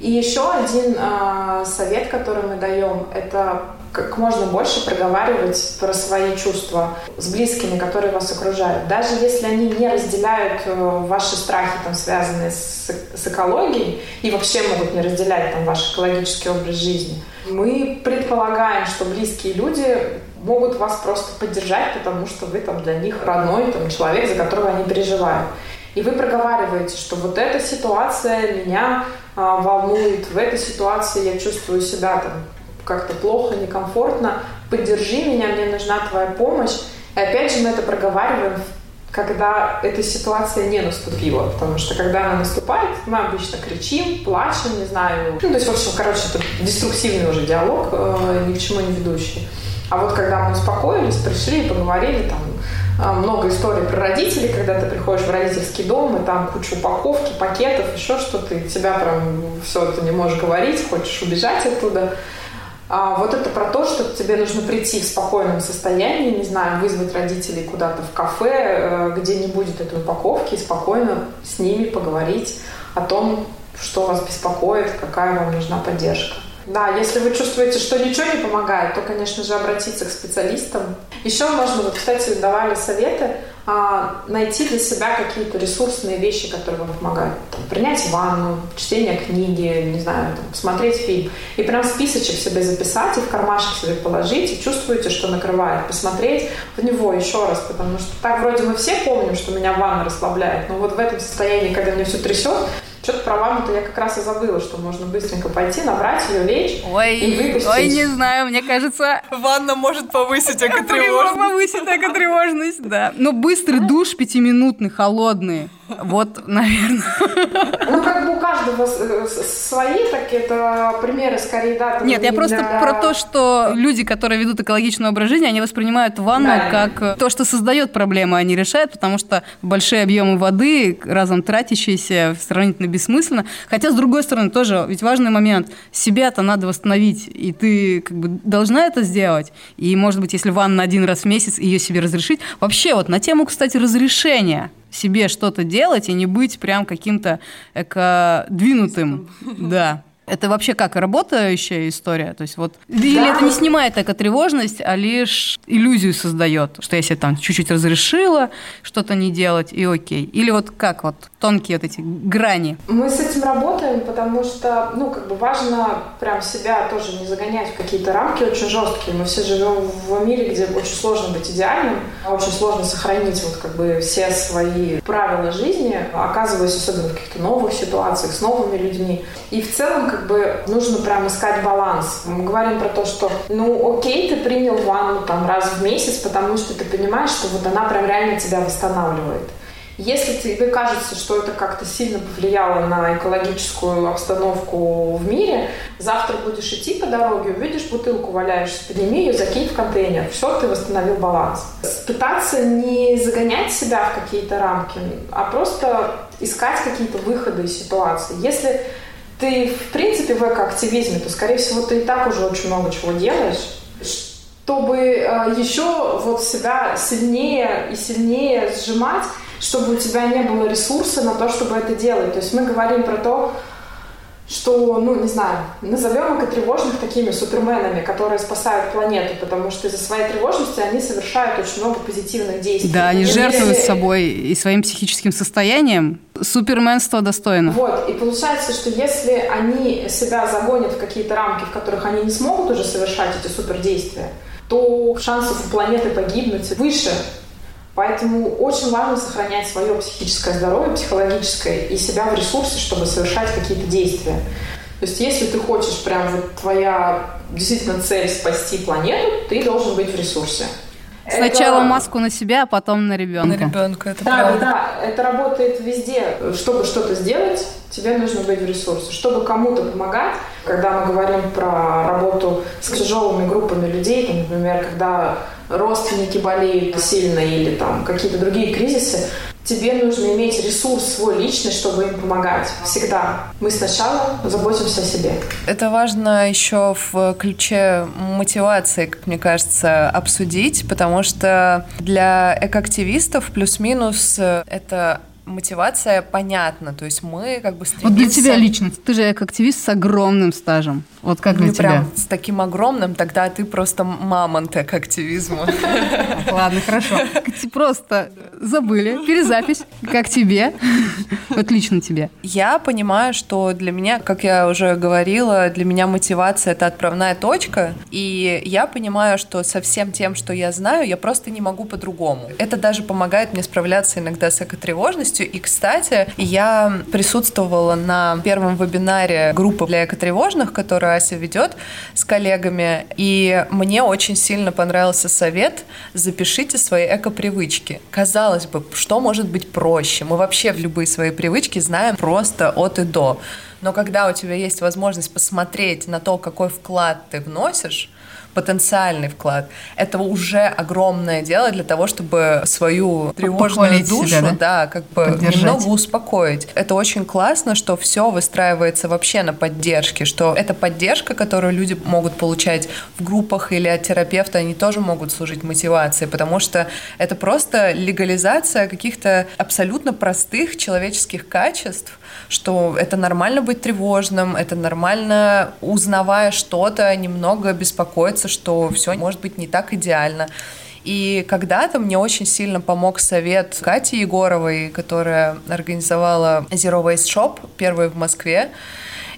И еще один э, совет, который мы даем, это как можно больше проговаривать про свои чувства с близкими, которые вас окружают. Даже если они не разделяют э, ваши страхи, там, связанные с, с экологией, и вообще могут не разделять там, ваш экологический образ жизни, мы предполагаем, что близкие люди могут вас просто поддержать, потому что вы там для них родной там, человек, за которого они переживают. И вы проговариваете, что вот эта ситуация меня а, волнует, в этой ситуации я чувствую себя там как-то плохо, некомфортно, поддержи меня, мне нужна твоя помощь. И опять же мы это проговариваем когда эта ситуация не наступила. Потому что когда она наступает, мы обычно кричим, плачем, не знаю. Ну, то есть, в общем, короче, это деструктивный уже диалог, э, ни к чему не ведущий. А вот когда мы успокоились, пришли и поговорили, там, э, много историй про родителей, когда ты приходишь в родительский дом, и там куча упаковки, пакетов, еще что-то, и тебя прям все это не можешь говорить, хочешь убежать оттуда. А вот это про то, что тебе нужно прийти в спокойном состоянии, не знаю, вызвать родителей куда-то в кафе, э, где не будет этой упаковки, и спокойно с ними поговорить о том, что вас беспокоит, какая вам нужна поддержка. Да, если вы чувствуете, что ничего не помогает, то, конечно же, обратиться к специалистам. Еще можно, вот, кстати, давали советы, а, найти для себя какие-то ресурсные вещи, которые вам помогают. Там, принять ванну, чтение книги, не знаю, там, посмотреть фильм. И прям списочек себе записать и в кармашек себе положить, и чувствуете, что накрывает. Посмотреть в него еще раз, потому что так вроде мы все помним, что меня ванна расслабляет, но вот в этом состоянии, когда мне все трясет, что-то про ванну-то я как раз и забыла, что можно быстренько пойти, набрать ее, лечь ой, и выпустить. Ой, не знаю, мне кажется... Ванна может повысить экотревожность. Повысить экотревожность, да. Но быстрый душ пятиминутный, холодный. Вот, наверное. Ну, как бы у каждого э, свои, так это примеры скорее, да. Нет, я просто для... про то, что люди, которые ведут экологичный образ жизни, они воспринимают ванну да. как то, что создает проблемы, а не решает, потому что большие объемы воды, разом тратящиеся, сравнительно бессмысленно. Хотя, с другой стороны, тоже ведь важный момент. Себя-то надо восстановить, и ты как бы должна это сделать. И, может быть, если ванна один раз в месяц, ее себе разрешить. Вообще, вот на тему, кстати, разрешения себе что-то делать и не быть прям каким-то эко-двинутым. Да. Это вообще как работающая история? То есть вот или да. это не снимает эко-тревожность, а лишь иллюзию создает, что я себе там чуть-чуть разрешила что-то не делать и окей. Или вот как вот тонкие вот эти грани? Мы с этим работаем, потому что, ну, как бы важно прям себя тоже не загонять в какие-то рамки очень жесткие. Мы все живем в мире, где очень сложно быть идеальным, очень сложно сохранить вот как бы все свои правила жизни, оказываясь особенно в каких-то новых ситуациях с новыми людьми. И в целом как бы нужно прям искать баланс. Мы говорим про то, что, ну, окей, ты принял ванну там раз в месяц, потому что ты понимаешь, что вот она прям реально тебя восстанавливает. Если тебе кажется, что это как-то сильно повлияло на экологическую обстановку в мире, завтра будешь идти по дороге, увидишь бутылку валяешься, подними ее, закинь в контейнер. Все, ты восстановил баланс. Пытаться не загонять себя в какие-то рамки, а просто искать какие-то выходы из ситуации. Если ты, в принципе, в экоактивизме, то, скорее всего, ты и так уже очень много чего делаешь чтобы э, еще вот себя сильнее и сильнее сжимать, чтобы у тебя не было ресурса на то, чтобы это делать. То есть мы говорим про то, что, ну, не знаю, назовем их тревожных такими суперменами, которые спасают планету, потому что из-за своей тревожности они совершают очень много позитивных действий. Да, они и жертвуют если... собой и своим психическим состоянием. Суперменство достойно. Вот, и получается, что если они себя загонят в какие-то рамки, в которых они не смогут уже совершать эти супердействия, то шансов у планеты погибнуть выше, Поэтому очень важно сохранять свое психическое здоровье, психологическое и себя в ресурсе, чтобы совершать какие-то действия. То есть если ты хочешь прям вот твоя действительно цель спасти планету, ты должен быть в ресурсе. Сначала это... маску на себя, а потом на ребенка. На ребенка, это да, правда. Да, это работает везде. Чтобы что-то сделать, тебе нужно быть в ресурсе. Чтобы кому-то помогать, когда мы говорим про работу с тяжелыми группами людей, там, например, когда родственники болеют сильно или там какие-то другие кризисы, тебе нужно иметь ресурс свой личный, чтобы им помогать. Всегда. Мы сначала заботимся о себе. Это важно еще в ключе мотивации, как мне кажется, обсудить, потому что для экоактивистов плюс-минус это мотивация понятна. То есть мы как бы стремимся... Вот для тебя лично, ты же как активист с огромным стажем. Вот как для ну, тебя? прям с таким огромным, тогда ты просто мамонт к активизму. Ладно, хорошо. Просто забыли, перезапись, как тебе. Вот лично тебе. Я понимаю, что для меня, как я уже говорила, для меня мотивация — это отправная точка, и я понимаю, что со всем тем, что я знаю, я просто не могу по-другому. Это даже помогает мне справляться иногда с экотревожностью, тревожностью. И, кстати, я присутствовала на первом вебинаре группы для экотревожных, которую Ася ведет с коллегами. И мне очень сильно понравился совет «Запишите свои эко-привычки». Казалось бы, что может быть проще? Мы вообще в любые свои привычки знаем просто от и до. Но когда у тебя есть возможность посмотреть на то, какой вклад ты вносишь, потенциальный вклад. Это уже огромное дело для того, чтобы свою тревожную душу, себя, да? да, как бы немного успокоить. Это очень классно, что все выстраивается вообще на поддержке, что эта поддержка, которую люди могут получать в группах или от терапевта, они тоже могут служить мотивацией, потому что это просто легализация каких-то абсолютно простых человеческих качеств, что это нормально быть тревожным, это нормально, узнавая что-то, немного беспокоиться, что все может быть не так идеально. И когда-то мне очень сильно помог совет Кати Егоровой, которая организовала Zero Waste Shop, первый в Москве.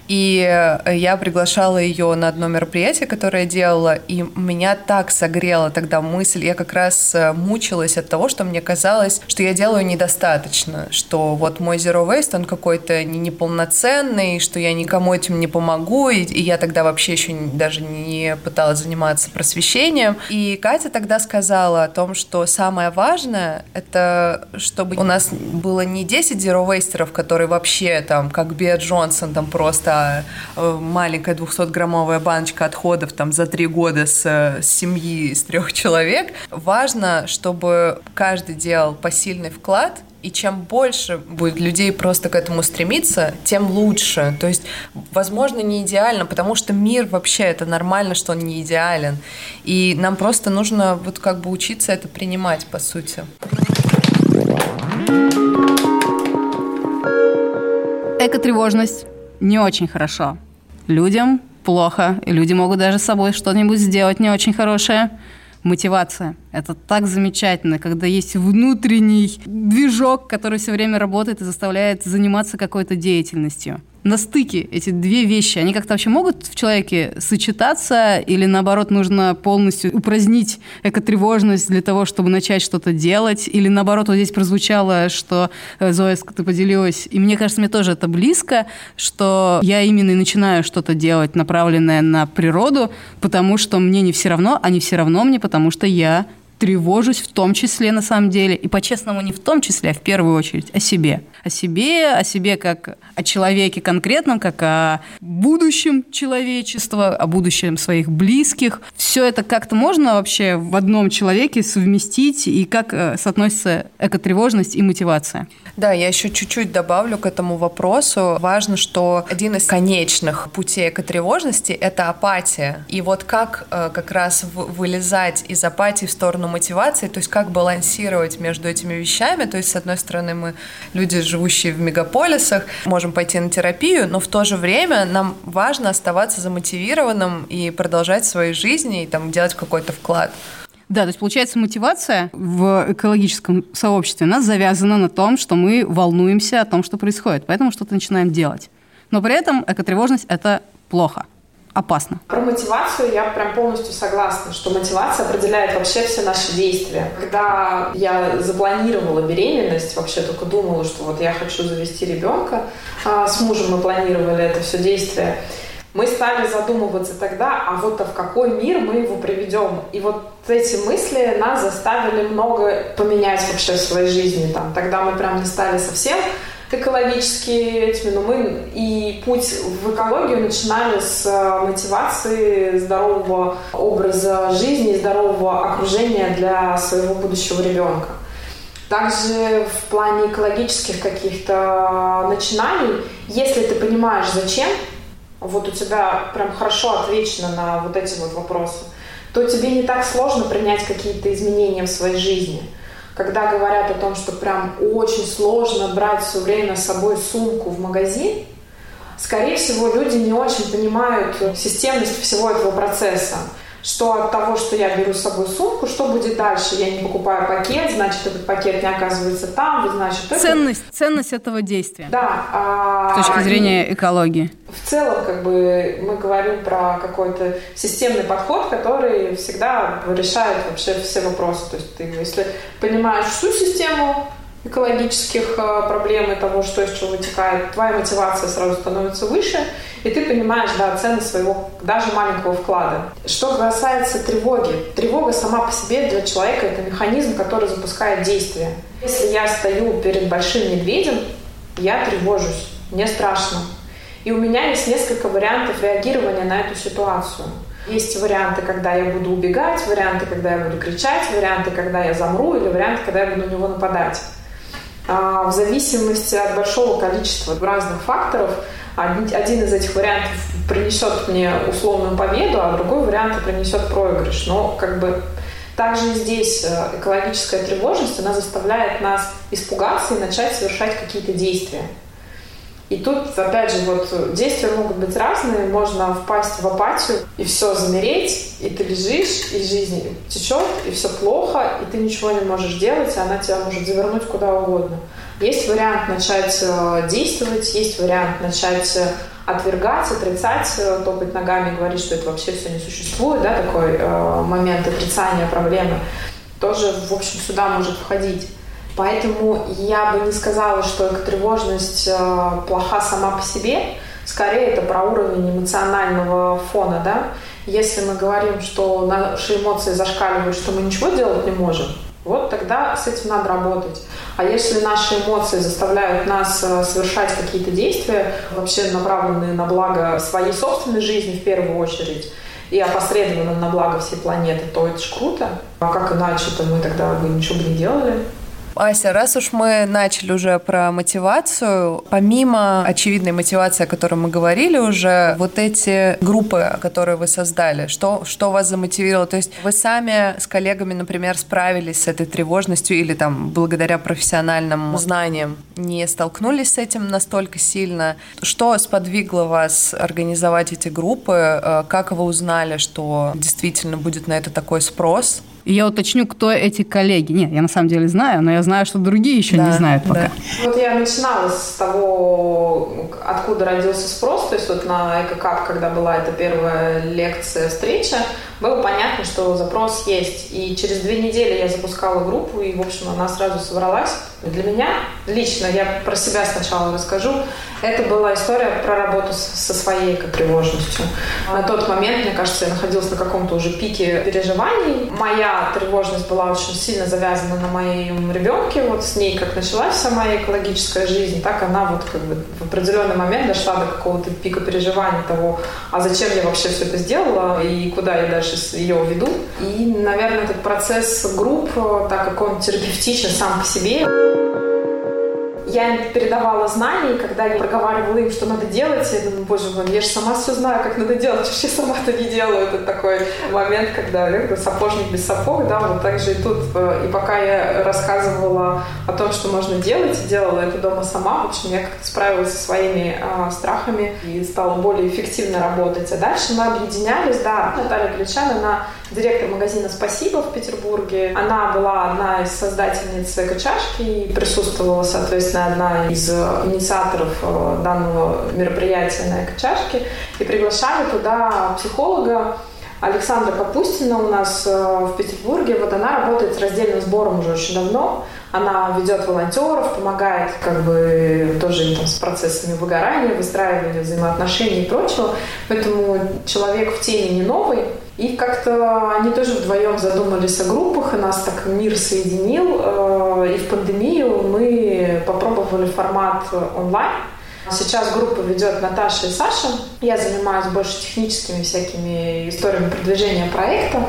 И э, я приглашала ее на одно мероприятие, которое я делала, и меня так согрела тогда мысль. Я как раз э, мучилась от того, что мне казалось, что я делаю недостаточно, что вот мой Zero Waste, он какой-то неполноценный, что я никому этим не помогу, и, я тогда вообще еще даже не пыталась заниматься просвещением. И Катя тогда сказала о том, что самое важное, это чтобы у нас было не 10 Zero Wasterов, которые вообще там, как Биа Джонсон, там просто да, э, маленькая 200-граммовая баночка отходов там за три года с, с семьи из трех человек. Важно, чтобы каждый делал посильный вклад, и чем больше будет людей просто к этому стремиться, тем лучше. То есть, возможно, не идеально, потому что мир вообще это нормально, что он не идеален. И нам просто нужно вот как бы учиться это принимать, по сути. Экотревожность не очень хорошо. Людям плохо, и люди могут даже с собой что-нибудь сделать не очень хорошее. Мотивация. Это так замечательно, когда есть внутренний движок, который все время работает и заставляет заниматься какой-то деятельностью на стыке эти две вещи, они как-то вообще могут в человеке сочетаться или наоборот нужно полностью упразднить экотревожность для того, чтобы начать что-то делать? Или наоборот, вот здесь прозвучало, что э, Зоя, ты поделилась, и мне кажется, мне тоже это близко, что я именно и начинаю что-то делать, направленное на природу, потому что мне не все равно, а не все равно мне, потому что я тревожусь в том числе на самом деле, и по-честному не в том числе, а в первую очередь о себе. О себе, о себе как о человеке конкретном, как о будущем человечества, о будущем своих близких. Все это как-то можно вообще в одном человеке совместить, и как э, соотносится экотревожность и мотивация? Да, я еще чуть-чуть добавлю к этому вопросу. Важно, что один из конечных путей экотревожности – это апатия. И вот как э, как раз вылезать из апатии в сторону мотивации, то есть как балансировать между этими вещами. То есть, с одной стороны, мы люди, живущие в мегаполисах, можем пойти на терапию, но в то же время нам важно оставаться замотивированным и продолжать свои жизни и там делать какой-то вклад. Да, то есть получается мотивация в экологическом сообществе у нас завязана на том, что мы волнуемся о том, что происходит, поэтому что-то начинаем делать. Но при этом экотревожность – это плохо опасно. Про мотивацию я прям полностью согласна, что мотивация определяет вообще все наши действия. Когда я запланировала беременность, вообще только думала, что вот я хочу завести ребенка, а с мужем мы планировали это все действие, мы стали задумываться тогда, а вот а в какой мир мы его приведем. И вот эти мысли нас заставили много поменять вообще в своей жизни. Там, тогда мы прям не стали совсем экологически этими, но мы и путь в экологию начинали с э, мотивации здорового образа жизни, здорового окружения для своего будущего ребенка. Также в плане экологических каких-то начинаний, если ты понимаешь, зачем, вот у тебя прям хорошо отвечено на вот эти вот вопросы, то тебе не так сложно принять какие-то изменения в своей жизни – когда говорят о том, что прям очень сложно брать все время с собой сумку в магазин, скорее всего, люди не очень понимают системность всего этого процесса что от того, что я беру с собой сумку, что будет дальше? Я не покупаю пакет, значит, этот пакет не оказывается там, значит... Ценность, это... ценность этого действия. Да. А... С точки зрения экологии. В целом, как бы, мы говорим про какой-то системный подход, который всегда решает вообще все вопросы. То есть ты, если понимаешь всю систему, экологических э, проблем и того, что из чего вытекает, твоя мотивация сразу становится выше, и ты понимаешь, да, цену своего даже маленького вклада. Что касается тревоги, тревога сама по себе для человека это механизм, который запускает действие. Если я стою перед большим медведем, я тревожусь, мне страшно. И у меня есть несколько вариантов реагирования на эту ситуацию. Есть варианты, когда я буду убегать, варианты, когда я буду кричать, варианты, когда я замру, или варианты, когда я буду на него нападать. А, в зависимости от большого количества разных факторов один из этих вариантов принесет мне условную победу, а другой вариант принесет проигрыш. Но как бы также здесь э, экологическая тревожность, она заставляет нас испугаться и начать совершать какие-то действия. И тут, опять же, вот действия могут быть разные. Можно впасть в апатию и все замереть, и ты лежишь, и жизнь течет, и все плохо, и ты ничего не можешь делать, и она тебя может завернуть куда угодно. Есть вариант начать э, действовать, есть вариант начать э, отвергать, отрицать, э, топать ногами, говорить, что это вообще все не существует, да, такой э, момент отрицания проблемы, тоже, в общем, сюда может входить. Поэтому я бы не сказала, что тревожность э, плоха сама по себе. Скорее, это про уровень эмоционального фона. Да? Если мы говорим, что наши эмоции зашкаливают, что мы ничего делать не можем, вот тогда с этим надо работать. А если наши эмоции заставляют нас э, совершать какие-то действия, вообще направленные на благо своей собственной жизни в первую очередь, и опосредованно на благо всей планеты, то это ж круто. А как иначе-то мы тогда бы ничего бы не делали. Ася, раз уж мы начали уже про мотивацию, помимо очевидной мотивации, о которой мы говорили уже, вот эти группы, которые вы создали, что, что вас замотивировало? То есть вы сами с коллегами, например, справились с этой тревожностью или там благодаря профессиональным знаниям не столкнулись с этим настолько сильно? Что сподвигло вас организовать эти группы? Э, как вы узнали, что действительно будет на это такой спрос? И я уточню, кто эти коллеги. Нет, я на самом деле знаю, но я знаю, что другие еще да, не знают пока. Да. Вот я начинала с того, откуда родился спрос. То есть вот на ЭККАП, когда была эта первая лекция, встреча, было понятно, что запрос есть. И через две недели я запускала группу, и, в общем, она сразу собралась. Для меня лично, я про себя сначала расскажу, это была история про работу со своей тревожностью. На тот момент, мне кажется, я находилась на каком-то уже пике переживаний. Моя тревожность была очень сильно завязана на моем ребенке. Вот с ней как началась вся моя экологическая жизнь, так она вот как бы в определенный момент дошла до какого-то пика переживаний того, а зачем я вообще все это сделала и куда я дальше ее веду. И, наверное, этот процесс групп, так как он терапевтичен сам по себе, я им передавала знания, и когда я проговаривала им, что надо делать, я думаю, боже мой, я же сама все знаю, как надо делать, вообще сама-то не делаю. Это такой момент, когда как сапожник без сапог, да, вот так же и тут. И пока я рассказывала о том, что можно делать, делала это дома сама, в общем, я как-то справилась со своими э, страхами и стала более эффективно работать. А дальше мы объединялись, да, Наталья Ключан, она директор магазина «Спасибо» в Петербурге. Она была одна из создательниц эко-чашки и присутствовала, соответственно, одна из инициаторов э, данного мероприятия на эко-чашке. И приглашали туда психолога, Александра Капустина у нас э, в Петербурге. Вот она работает с раздельным сбором уже очень давно. Она ведет волонтеров, помогает как бы тоже там, с процессами выгорания, выстраивания взаимоотношений и прочего. Поэтому человек в теме не новый. И как-то они тоже вдвоем задумались о группах, и нас так мир соединил. Э, и в пандемию мы попробовали формат онлайн. Сейчас группу ведет Наташа и Саша. Я занимаюсь больше техническими всякими историями продвижения проекта.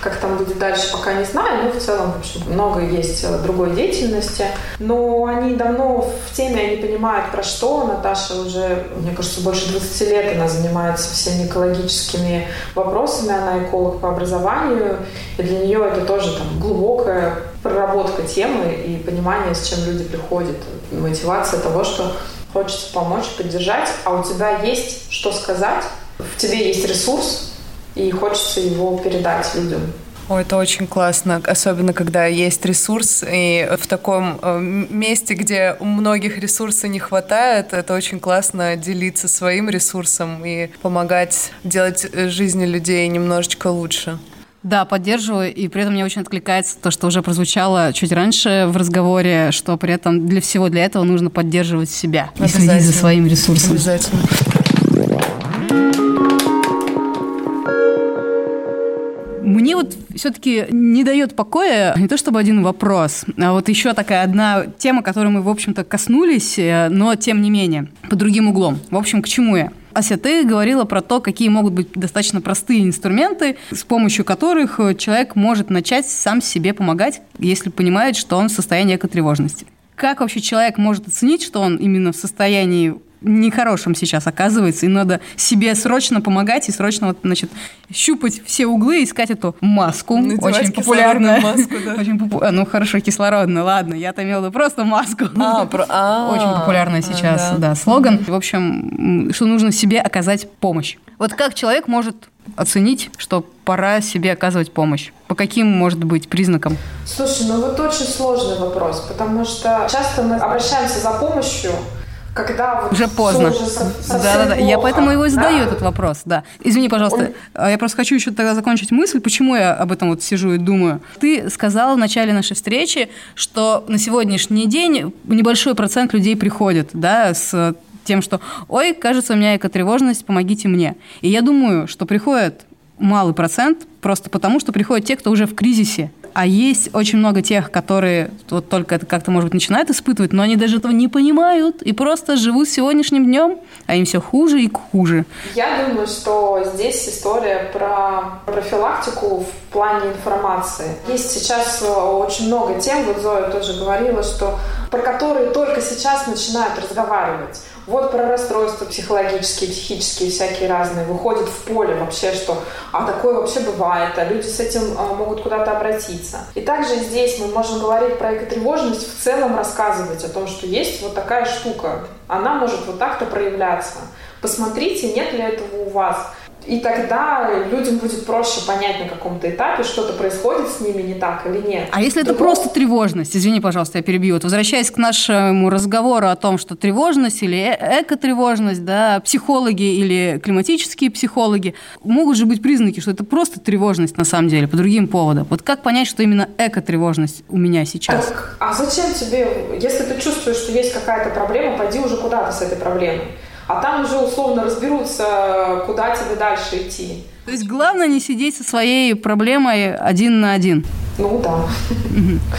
Как там будет дальше, пока не знаю, но в целом, в общем, много есть другой деятельности. Но они давно в теме, они понимают про что. Наташа уже, мне кажется, больше 20 лет она занимается всеми экологическими вопросами. Она эколог по образованию. И для нее это тоже там глубокая проработка темы и понимание, с чем люди приходят. Мотивация того, что хочется помочь, поддержать, а у тебя есть что сказать, в тебе есть ресурс, и хочется его передать людям. Ой, это очень классно, особенно когда есть ресурс, и в таком э, месте, где у многих ресурса не хватает, это очень классно делиться своим ресурсом и помогать делать жизни людей немножечко лучше. Да, поддерживаю, и при этом мне очень откликается то, что уже прозвучало чуть раньше в разговоре, что при этом для всего для этого нужно поддерживать себя и следить за своим ресурсом. Обязательно. Мне вот все-таки не дает покоя не то чтобы один вопрос, а вот еще такая одна тема, которой мы, в общем-то, коснулись, э, но тем не менее, по другим углом. В общем, к чему я? Ася, ты говорила про то, какие могут быть достаточно простые инструменты, с помощью которых человек может начать сам себе помогать, если понимает, что он в состоянии экотревожности. Как вообще человек может оценить, что он именно в состоянии нехорошим сейчас оказывается, и надо себе срочно помогать и срочно вот, значит, щупать все углы, искать эту маску, Надевать очень популярную. маску, да. Очень попу- а, Ну хорошо, кислородную, ладно, я-то имела в виду просто маску. А, про- а, Очень популярный сейчас, да. да, слоган. В общем, что нужно себе оказать помощь. Вот как человек может оценить, что пора себе оказывать помощь? По каким, может быть, признакам? Слушай, ну вот очень сложный вопрос, потому что часто мы обращаемся за помощью, когда вот Уже поздно. уже со- совсем Да-да-да, я плохо, поэтому его и задаю да? этот вопрос, да. Извини, пожалуйста, а я просто хочу еще тогда закончить мысль, почему я об этом вот сижу и думаю. Ты сказала в начале нашей встречи, что на сегодняшний день небольшой процент людей приходит, да, с тем, что «Ой, кажется, у меня экотревожность, помогите мне». И я думаю, что приходит малый процент просто потому, что приходят те, кто уже в кризисе. А есть очень много тех, которые вот только это как-то, может быть, начинают испытывать, но они даже этого не понимают и просто живут сегодняшним днем, а им все хуже и хуже. Я думаю, что здесь история про профилактику в плане информации. Есть сейчас э, очень много тем, вот Зоя тоже говорила, что про которые только сейчас начинают разговаривать. Вот про расстройства психологические, психические, всякие разные. Выходит в поле вообще, что а такое вообще бывает, а люди с этим а, могут куда-то обратиться. И также здесь мы можем говорить про экотревожность, в целом рассказывать о том, что есть вот такая штука. Она может вот так-то проявляться. Посмотрите, нет ли этого у вас. И тогда людям будет проще понять на каком-то этапе, что-то происходит с ними не так или нет. А если это Другого- просто тревожность? Извини, пожалуйста, я перебью. Вот возвращаясь к нашему разговору о том, что тревожность или э- экотревожность, да, психологи или климатические психологи, могут же быть признаки, что это просто тревожность на самом деле, по другим поводам. Вот как понять, что именно экотревожность у меня сейчас? Так, а зачем тебе, если ты чувствуешь, что есть какая-то проблема, пойди уже куда-то с этой проблемой. А там уже условно разберутся, куда тебе дальше идти. То есть главное не сидеть со своей проблемой один на один. Ну да.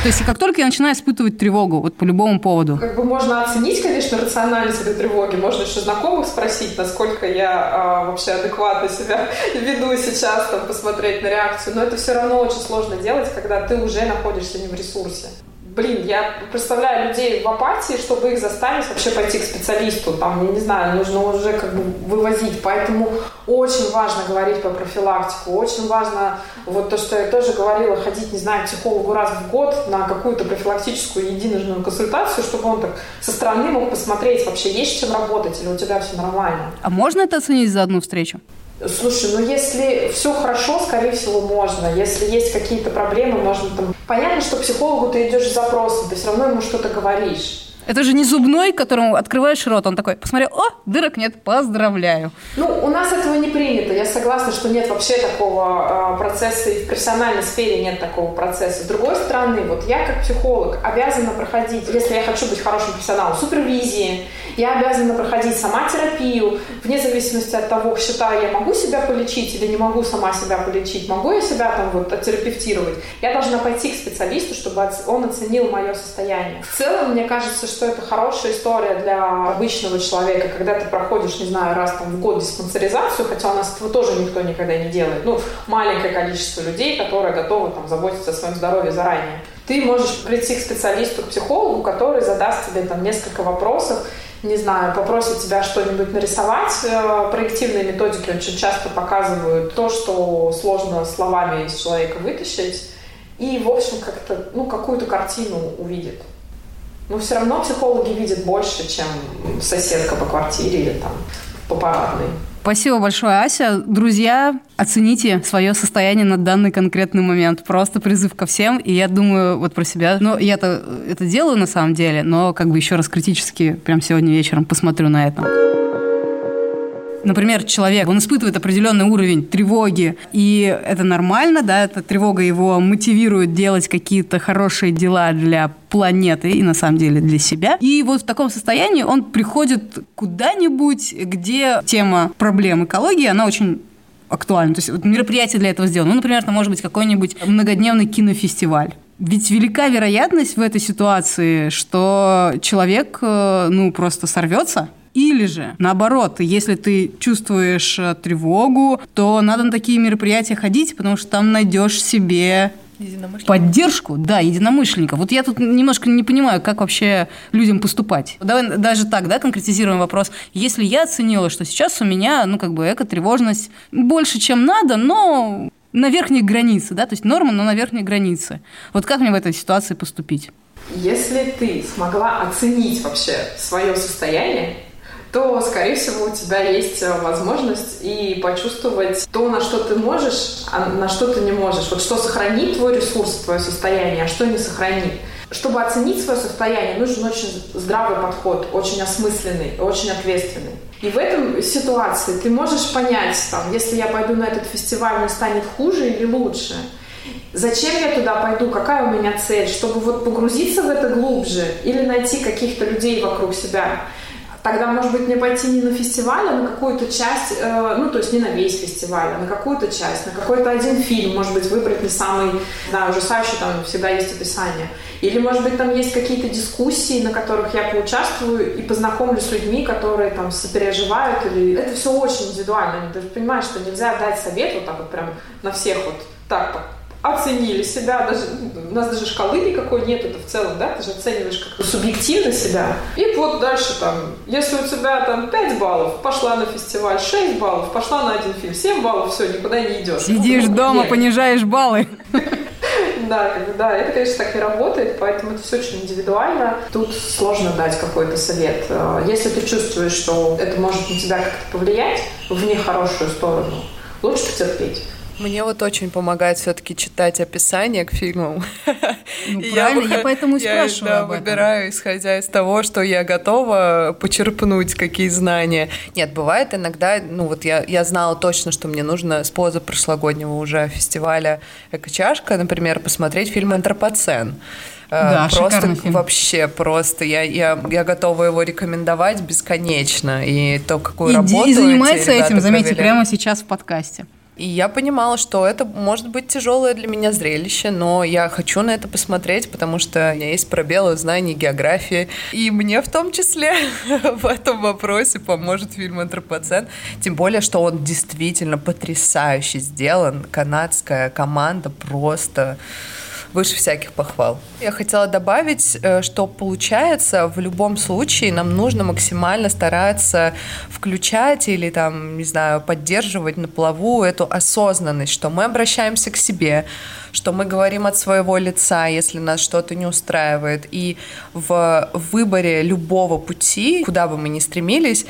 То есть как только я начинаю испытывать тревогу, вот по любому поводу, Как бы можно оценить, конечно, рациональность этой тревоги. Можно еще знакомых спросить, насколько я а, вообще адекватно себя веду сейчас, там, посмотреть на реакцию. Но это все равно очень сложно делать, когда ты уже находишься не в ресурсе. Блин, я представляю людей в апатии, чтобы их заставить вообще пойти к специалисту. Там, я не знаю, нужно уже как бы вывозить. Поэтому очень важно говорить про профилактику. Очень важно, вот то, что я тоже говорила, ходить, не знаю, к психологу раз в год на какую-то профилактическую единожную консультацию, чтобы он так со стороны мог посмотреть, вообще есть чем работать или у тебя все нормально. а можно это оценить за одну встречу? Слушай, ну если все хорошо, скорее всего, можно. Если есть какие-то проблемы, можно там... Понятно, что к психологу ты идешь с запросом, ты все равно ему что-то говоришь. Это же не зубной, которому открываешь рот, он такой, посмотрел, о, дырок нет, поздравляю. Ну, у нас этого не принято. Я согласна, что нет вообще такого э, процесса, и в профессиональной сфере нет такого процесса. С другой стороны, вот я как психолог обязана проходить, если я хочу быть хорошим профессионалом, супервизии, я обязана проходить сама терапию, вне зависимости от того, считаю, я могу себя полечить или не могу сама себя полечить, могу я себя там вот оттерапевтировать. Я должна пойти к специалисту, чтобы он оценил мое состояние. В целом, мне кажется, что это хорошая история для обычного человека, когда ты проходишь, не знаю, раз там в год диспансеризацию, хотя у нас этого тоже никто никогда не делает. Ну, маленькое количество людей, которые готовы там заботиться о своем здоровье заранее. Ты можешь прийти к специалисту, к психологу, который задаст тебе там несколько вопросов, не знаю, попросит тебя что-нибудь нарисовать. Э, Проективные методики очень часто показывают то, что сложно словами из человека вытащить. И, в общем, как-то, ну, какую-то картину увидит. Но все равно психологи видят больше, чем соседка по квартире или там по парадной. Спасибо большое, Ася. Друзья, оцените свое состояние на данный конкретный момент. Просто призыв ко всем. И я думаю вот про себя. Ну, я-то это делаю на самом деле, но как бы еще раз критически прям сегодня вечером посмотрю на это. Например, человек, он испытывает определенный уровень тревоги, и это нормально, да, эта тревога его мотивирует делать какие-то хорошие дела для планеты и на самом деле для себя. И вот в таком состоянии он приходит куда-нибудь, где тема проблем экологии, она очень актуальна. То есть вот мероприятие для этого сделано. Ну, например, это может быть какой-нибудь многодневный кинофестиваль. Ведь велика вероятность в этой ситуации, что человек, э, ну, просто сорвется, или же, наоборот, если ты чувствуешь э, тревогу, то надо на такие мероприятия ходить, потому что там найдешь себе поддержку, да, единомышленников. Вот я тут немножко не понимаю, как вообще людям поступать. Давай даже так, да, конкретизируем вопрос. Если я оценила, что сейчас у меня, ну, как бы эко-тревожность больше, чем надо, но на верхней границе, да, то есть норма, но на верхней границе. Вот как мне в этой ситуации поступить? Если ты смогла оценить вообще свое состояние, то, скорее всего, у тебя есть э, возможность и почувствовать то, на что ты можешь, а на что ты не можешь. Вот что сохранит твой ресурс, твое состояние, а что не сохранит. Чтобы оценить свое состояние, нужен очень здравый подход, очень осмысленный, очень ответственный. И в этом ситуации ты можешь понять, там, если я пойду на этот фестиваль, мне станет хуже или лучше. Зачем я туда пойду? Какая у меня цель? Чтобы вот погрузиться в это глубже или найти каких-то людей вокруг себя? Тогда, может быть, мне пойти не на фестиваль, а на какую-то часть, э, ну, то есть не на весь фестиваль, а на какую-то часть, на какой-то один фильм, может быть, выбрать не самый, да, ужасающий, там всегда есть описание. Или, может быть, там есть какие-то дискуссии, на которых я поучаствую и познакомлюсь с людьми, которые там сопереживают. Или... Это все очень индивидуально. Ты понимаешь, что нельзя дать совет вот так вот прям на всех вот так оценили себя, даже у нас даже шкалы никакой нет, это в целом, да, ты же оцениваешь как-то субъективно себя. И вот дальше там, если у тебя там 5 баллов, пошла на фестиваль, 6 баллов, пошла на один фильм, 7 баллов, все, никуда не идешь. Сидишь ну, дома, нет. понижаешь баллы. Да, да, это, конечно, так не работает, поэтому это все очень индивидуально. Тут сложно дать какой-то совет. Э, если ты чувствуешь, что это может на тебя как-то повлиять в нехорошую сторону, лучше потерпеть. Мне вот очень помогает все-таки читать описание к фильмам. Ну, правильно, я, я поэтому и спрашиваю. Я да, выбираю, исходя из того, что я готова почерпнуть, какие знания. Нет, бывает иногда, ну вот я, я знала точно, что мне нужно с прошлогоднего уже фестиваля «Эко-чашка», например, посмотреть фильм «Антропоцен». Э, да, просто фильм. вообще просто я, я, я готова его рекомендовать бесконечно. И то, какую и, работу. И занимается этим, заметьте, провели. прямо сейчас в подкасте. И я понимала, что это может быть тяжелое для меня зрелище, но я хочу на это посмотреть, потому что у меня есть пробелы в знании географии. И мне в том числе в этом вопросе поможет фильм «Антропоцен». Тем более, что он действительно потрясающе сделан. Канадская команда просто выше всяких похвал. Я хотела добавить, э, что получается в любом случае нам нужно максимально стараться включать или там, не знаю, поддерживать на плаву эту осознанность, что мы обращаемся к себе, что мы говорим от своего лица, если нас что-то не устраивает. И в выборе любого пути, куда бы мы ни стремились,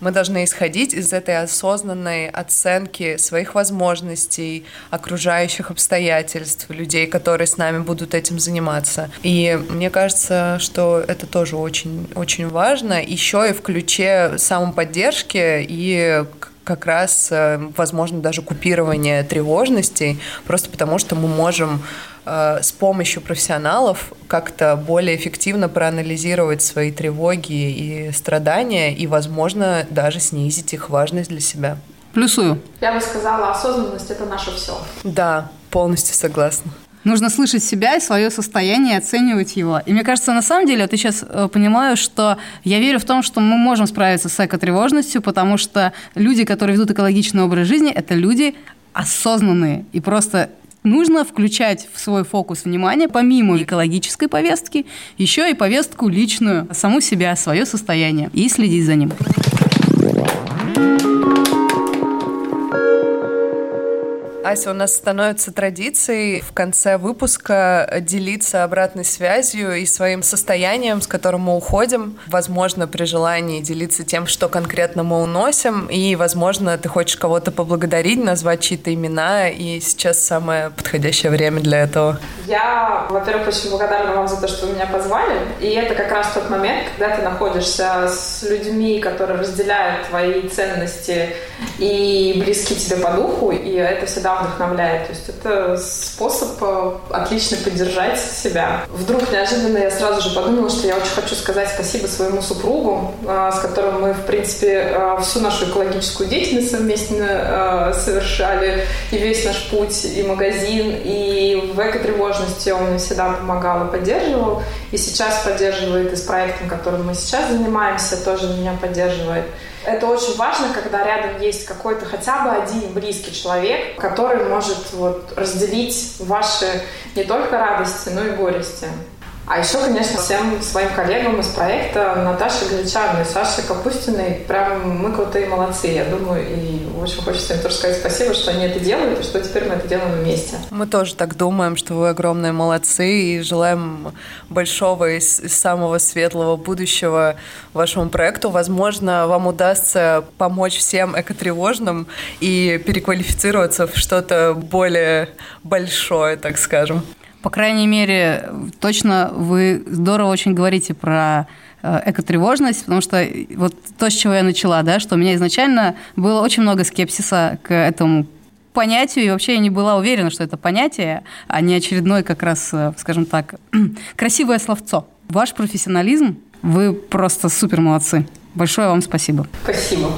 мы должны исходить из этой осознанной оценки своих возможностей, окружающих обстоятельств, людей, которые с нами будут этим заниматься. И мне кажется, что это тоже очень, очень важно. Еще и в ключе самоподдержки и как раз, э, возможно, даже купирование тревожностей, просто потому что мы можем с помощью профессионалов как-то более эффективно проанализировать свои тревоги и страдания и, возможно, даже снизить их важность для себя. Плюсую. Я бы сказала, осознанность – это наше все. Да, полностью согласна. Нужно слышать себя и свое состояние, оценивать его. И мне кажется, на самом деле, вот я сейчас э, понимаю, что я верю в том, что мы можем справиться с экотревожностью, потому что люди, которые ведут экологичный образ жизни, это люди осознанные и просто нужно включать в свой фокус внимания, помимо экологической повестки, еще и повестку личную, саму себя, свое состояние, и следить за ним. Ася, у нас становится традицией в конце выпуска делиться обратной связью и своим состоянием, с которым мы уходим. Возможно, при желании делиться тем, что конкретно мы уносим. И, возможно, ты хочешь кого-то поблагодарить, назвать чьи-то имена. И сейчас самое подходящее время для этого. Я, во-первых, очень благодарна вам за то, что вы меня позвали. И это как раз тот момент, когда ты находишься с людьми, которые разделяют твои ценности и близки тебе по духу, и это всегда вдохновляет. То есть это способ э, отлично поддержать себя. Вдруг неожиданно я сразу же подумала, что я очень хочу сказать спасибо своему супругу, э, с которым мы, в принципе, э, всю нашу экологическую деятельность совместно совершали, и весь наш путь, и магазин, и в экотревожности он мне всегда помогал и поддерживал, и сейчас поддерживает и с проектом, которым мы сейчас занимаемся, тоже меня поддерживает. Это очень важно, когда рядом есть какой-то хотя бы один близкий человек, который может вот разделить ваши не только радости, но и горести. А еще, конечно, всем своим коллегам из проекта Наташе Галичавиной, Саше Капустиной, прям мы крутые молодцы, я думаю, и очень хочется им тоже сказать спасибо, что они это делают, и что теперь мы это делаем вместе. Мы тоже так думаем, что вы огромные молодцы, и желаем большого и самого светлого будущего вашему проекту. Возможно, вам удастся помочь всем экотревожным и переквалифицироваться в что-то более большое, так скажем. По крайней мере, точно вы здорово очень говорите про э, экотревожность, потому что вот то, с чего я начала, да, что у меня изначально было очень много скепсиса к этому понятию, и вообще я не была уверена, что это понятие, а не очередное как раз, э, скажем так, красивое словцо. Ваш профессионализм, вы просто супер молодцы. Большое вам спасибо. Спасибо.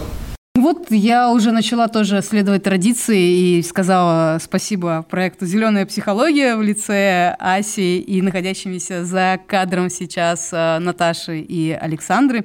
Вот я уже начала тоже следовать традиции и сказала спасибо проекту «Зеленая психология» в лице Аси и находящимися за кадром сейчас э, Наташи и Александры.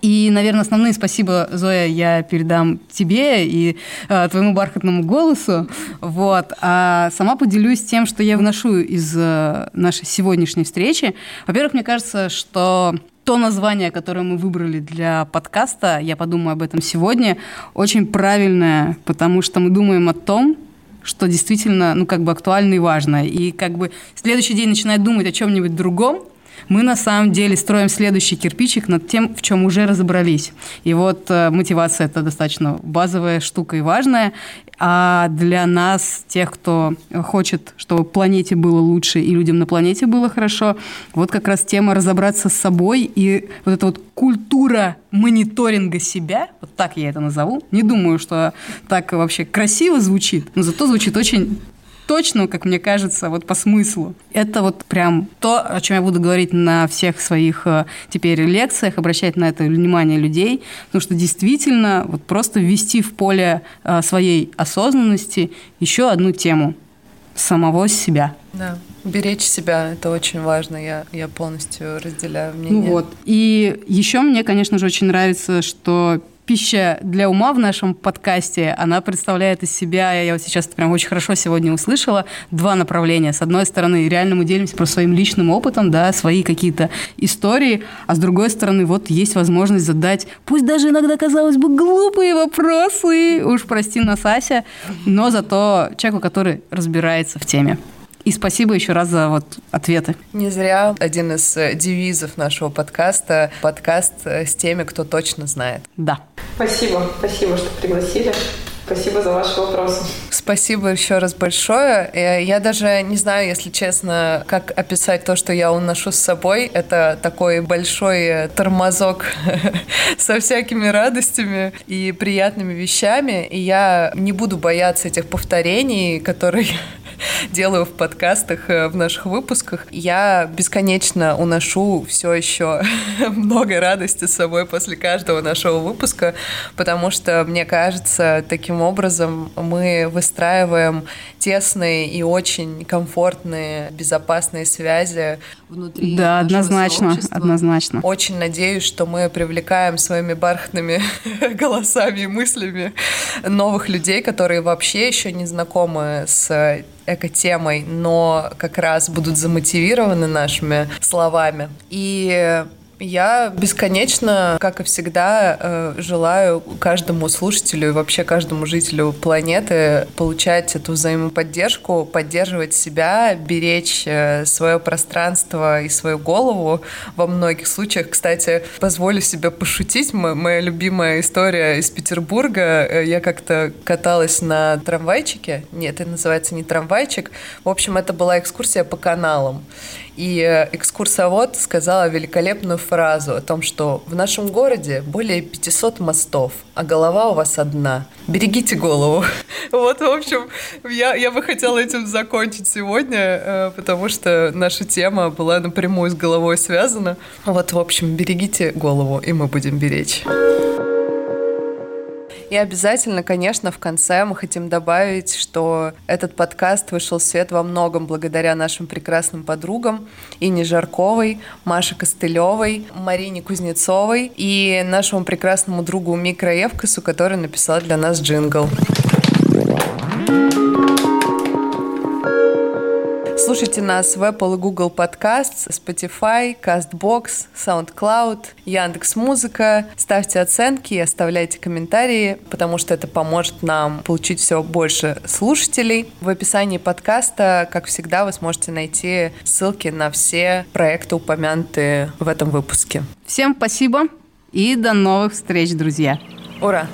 И, наверное, основные спасибо, Зоя, я передам тебе и э, твоему бархатному голосу. Вот. А сама поделюсь тем, что я вношу из э, нашей сегодняшней встречи. Во-первых, мне кажется, что то название, которое мы выбрали для подкаста, я подумаю об этом сегодня, очень правильное, потому что мы думаем о том, что действительно, ну, как бы актуально и важно. И как бы следующий день начинает думать о чем-нибудь другом, мы на самом деле строим следующий кирпичик над тем, в чем уже разобрались. И вот э, мотивация это достаточно базовая штука и важная. А для нас, тех, кто хочет, чтобы планете было лучше и людям на планете было хорошо, вот как раз тема разобраться с собой и вот эта вот культура мониторинга себя, вот так я это назову. Не думаю, что так вообще красиво звучит, но зато звучит очень точно, как мне кажется, вот по смыслу. Это вот прям то, о чем я буду говорить на всех своих э, теперь лекциях, обращать на это внимание людей, потому что действительно вот просто ввести в поле э, своей осознанности еще одну тему самого себя. Да, беречь себя это очень важно. Я, я полностью разделяю мнение. Ну вот. И еще мне, конечно же, очень нравится, что пища для ума в нашем подкасте, она представляет из себя, я вот сейчас прям очень хорошо сегодня услышала, два направления. С одной стороны, реально мы делимся про своим личным опытом, да, свои какие-то истории, а с другой стороны, вот есть возможность задать, пусть даже иногда, казалось бы, глупые вопросы, уж прости нас, Ася, но зато человеку, который разбирается в теме. И спасибо еще раз за вот ответы. Не зря один из э, девизов нашего подкаста – подкаст э, с теми, кто точно знает. Да. Спасибо, спасибо, что пригласили. Спасибо за ваши вопросы. Спасибо еще раз большое. Э, я даже не знаю, если честно, как описать то, что я уношу с собой. Это такой большой тормозок со всякими радостями и приятными вещами. И я не буду бояться этих повторений, которые делаю в подкастах, э, в наших выпусках. Я бесконечно уношу все еще много радости с собой после каждого нашего выпуска, потому что, мне кажется, таким образом мы выстраиваем тесные и очень комфортные, безопасные связи внутри Да, однозначно, сообщества. однозначно. Очень надеюсь, что мы привлекаем своими бархатными голосами и мыслями новых людей, которые вообще еще не знакомы с эко-темой, но как раз будут замотивированы нашими словами. И Я бесконечно, как и всегда, э, желаю каждому слушателю и вообще каждому жителю планеты получать эту взаимоподдержку, поддерживать себя, беречь э, свое пространство и свою голову во многих случаях. Кстати, позволю себе пошутить. Моя любимая история из Петербурга. Э, я как-то каталась на трамвайчике. Нет, это называется не трамвайчик. В общем, это была экскурсия по каналам. И э, экскурсовод сказала великолепную фразу о том, что в нашем городе более 500 мостов, а голова у вас одна. Берегите голову. Вот, в общем, я, я бы хотела этим закончить сегодня, э, потому что наша тема была напрямую с головой связана. Вот, в общем, берегите голову, и мы будем беречь. И обязательно, конечно, в конце мы хотим добавить, что этот подкаст вышел в свет во многом благодаря нашим прекрасным подругам Ине Жарковой, Маше Костылевой, Марине Кузнецовой и нашему прекрасному другу Микро Евкасу, который написал для нас джингл. Слушайте нас в Apple и Google Podcasts, Spotify, CastBox, SoundCloud, Яндекс Музыка. Ставьте оценки и оставляйте комментарии, потому что это поможет нам получить все больше слушателей. В описании подкаста, как всегда, вы сможете найти ссылки на все проекты, упомянутые в этом выпуске. Всем спасибо и до новых встреч, друзья. Ура!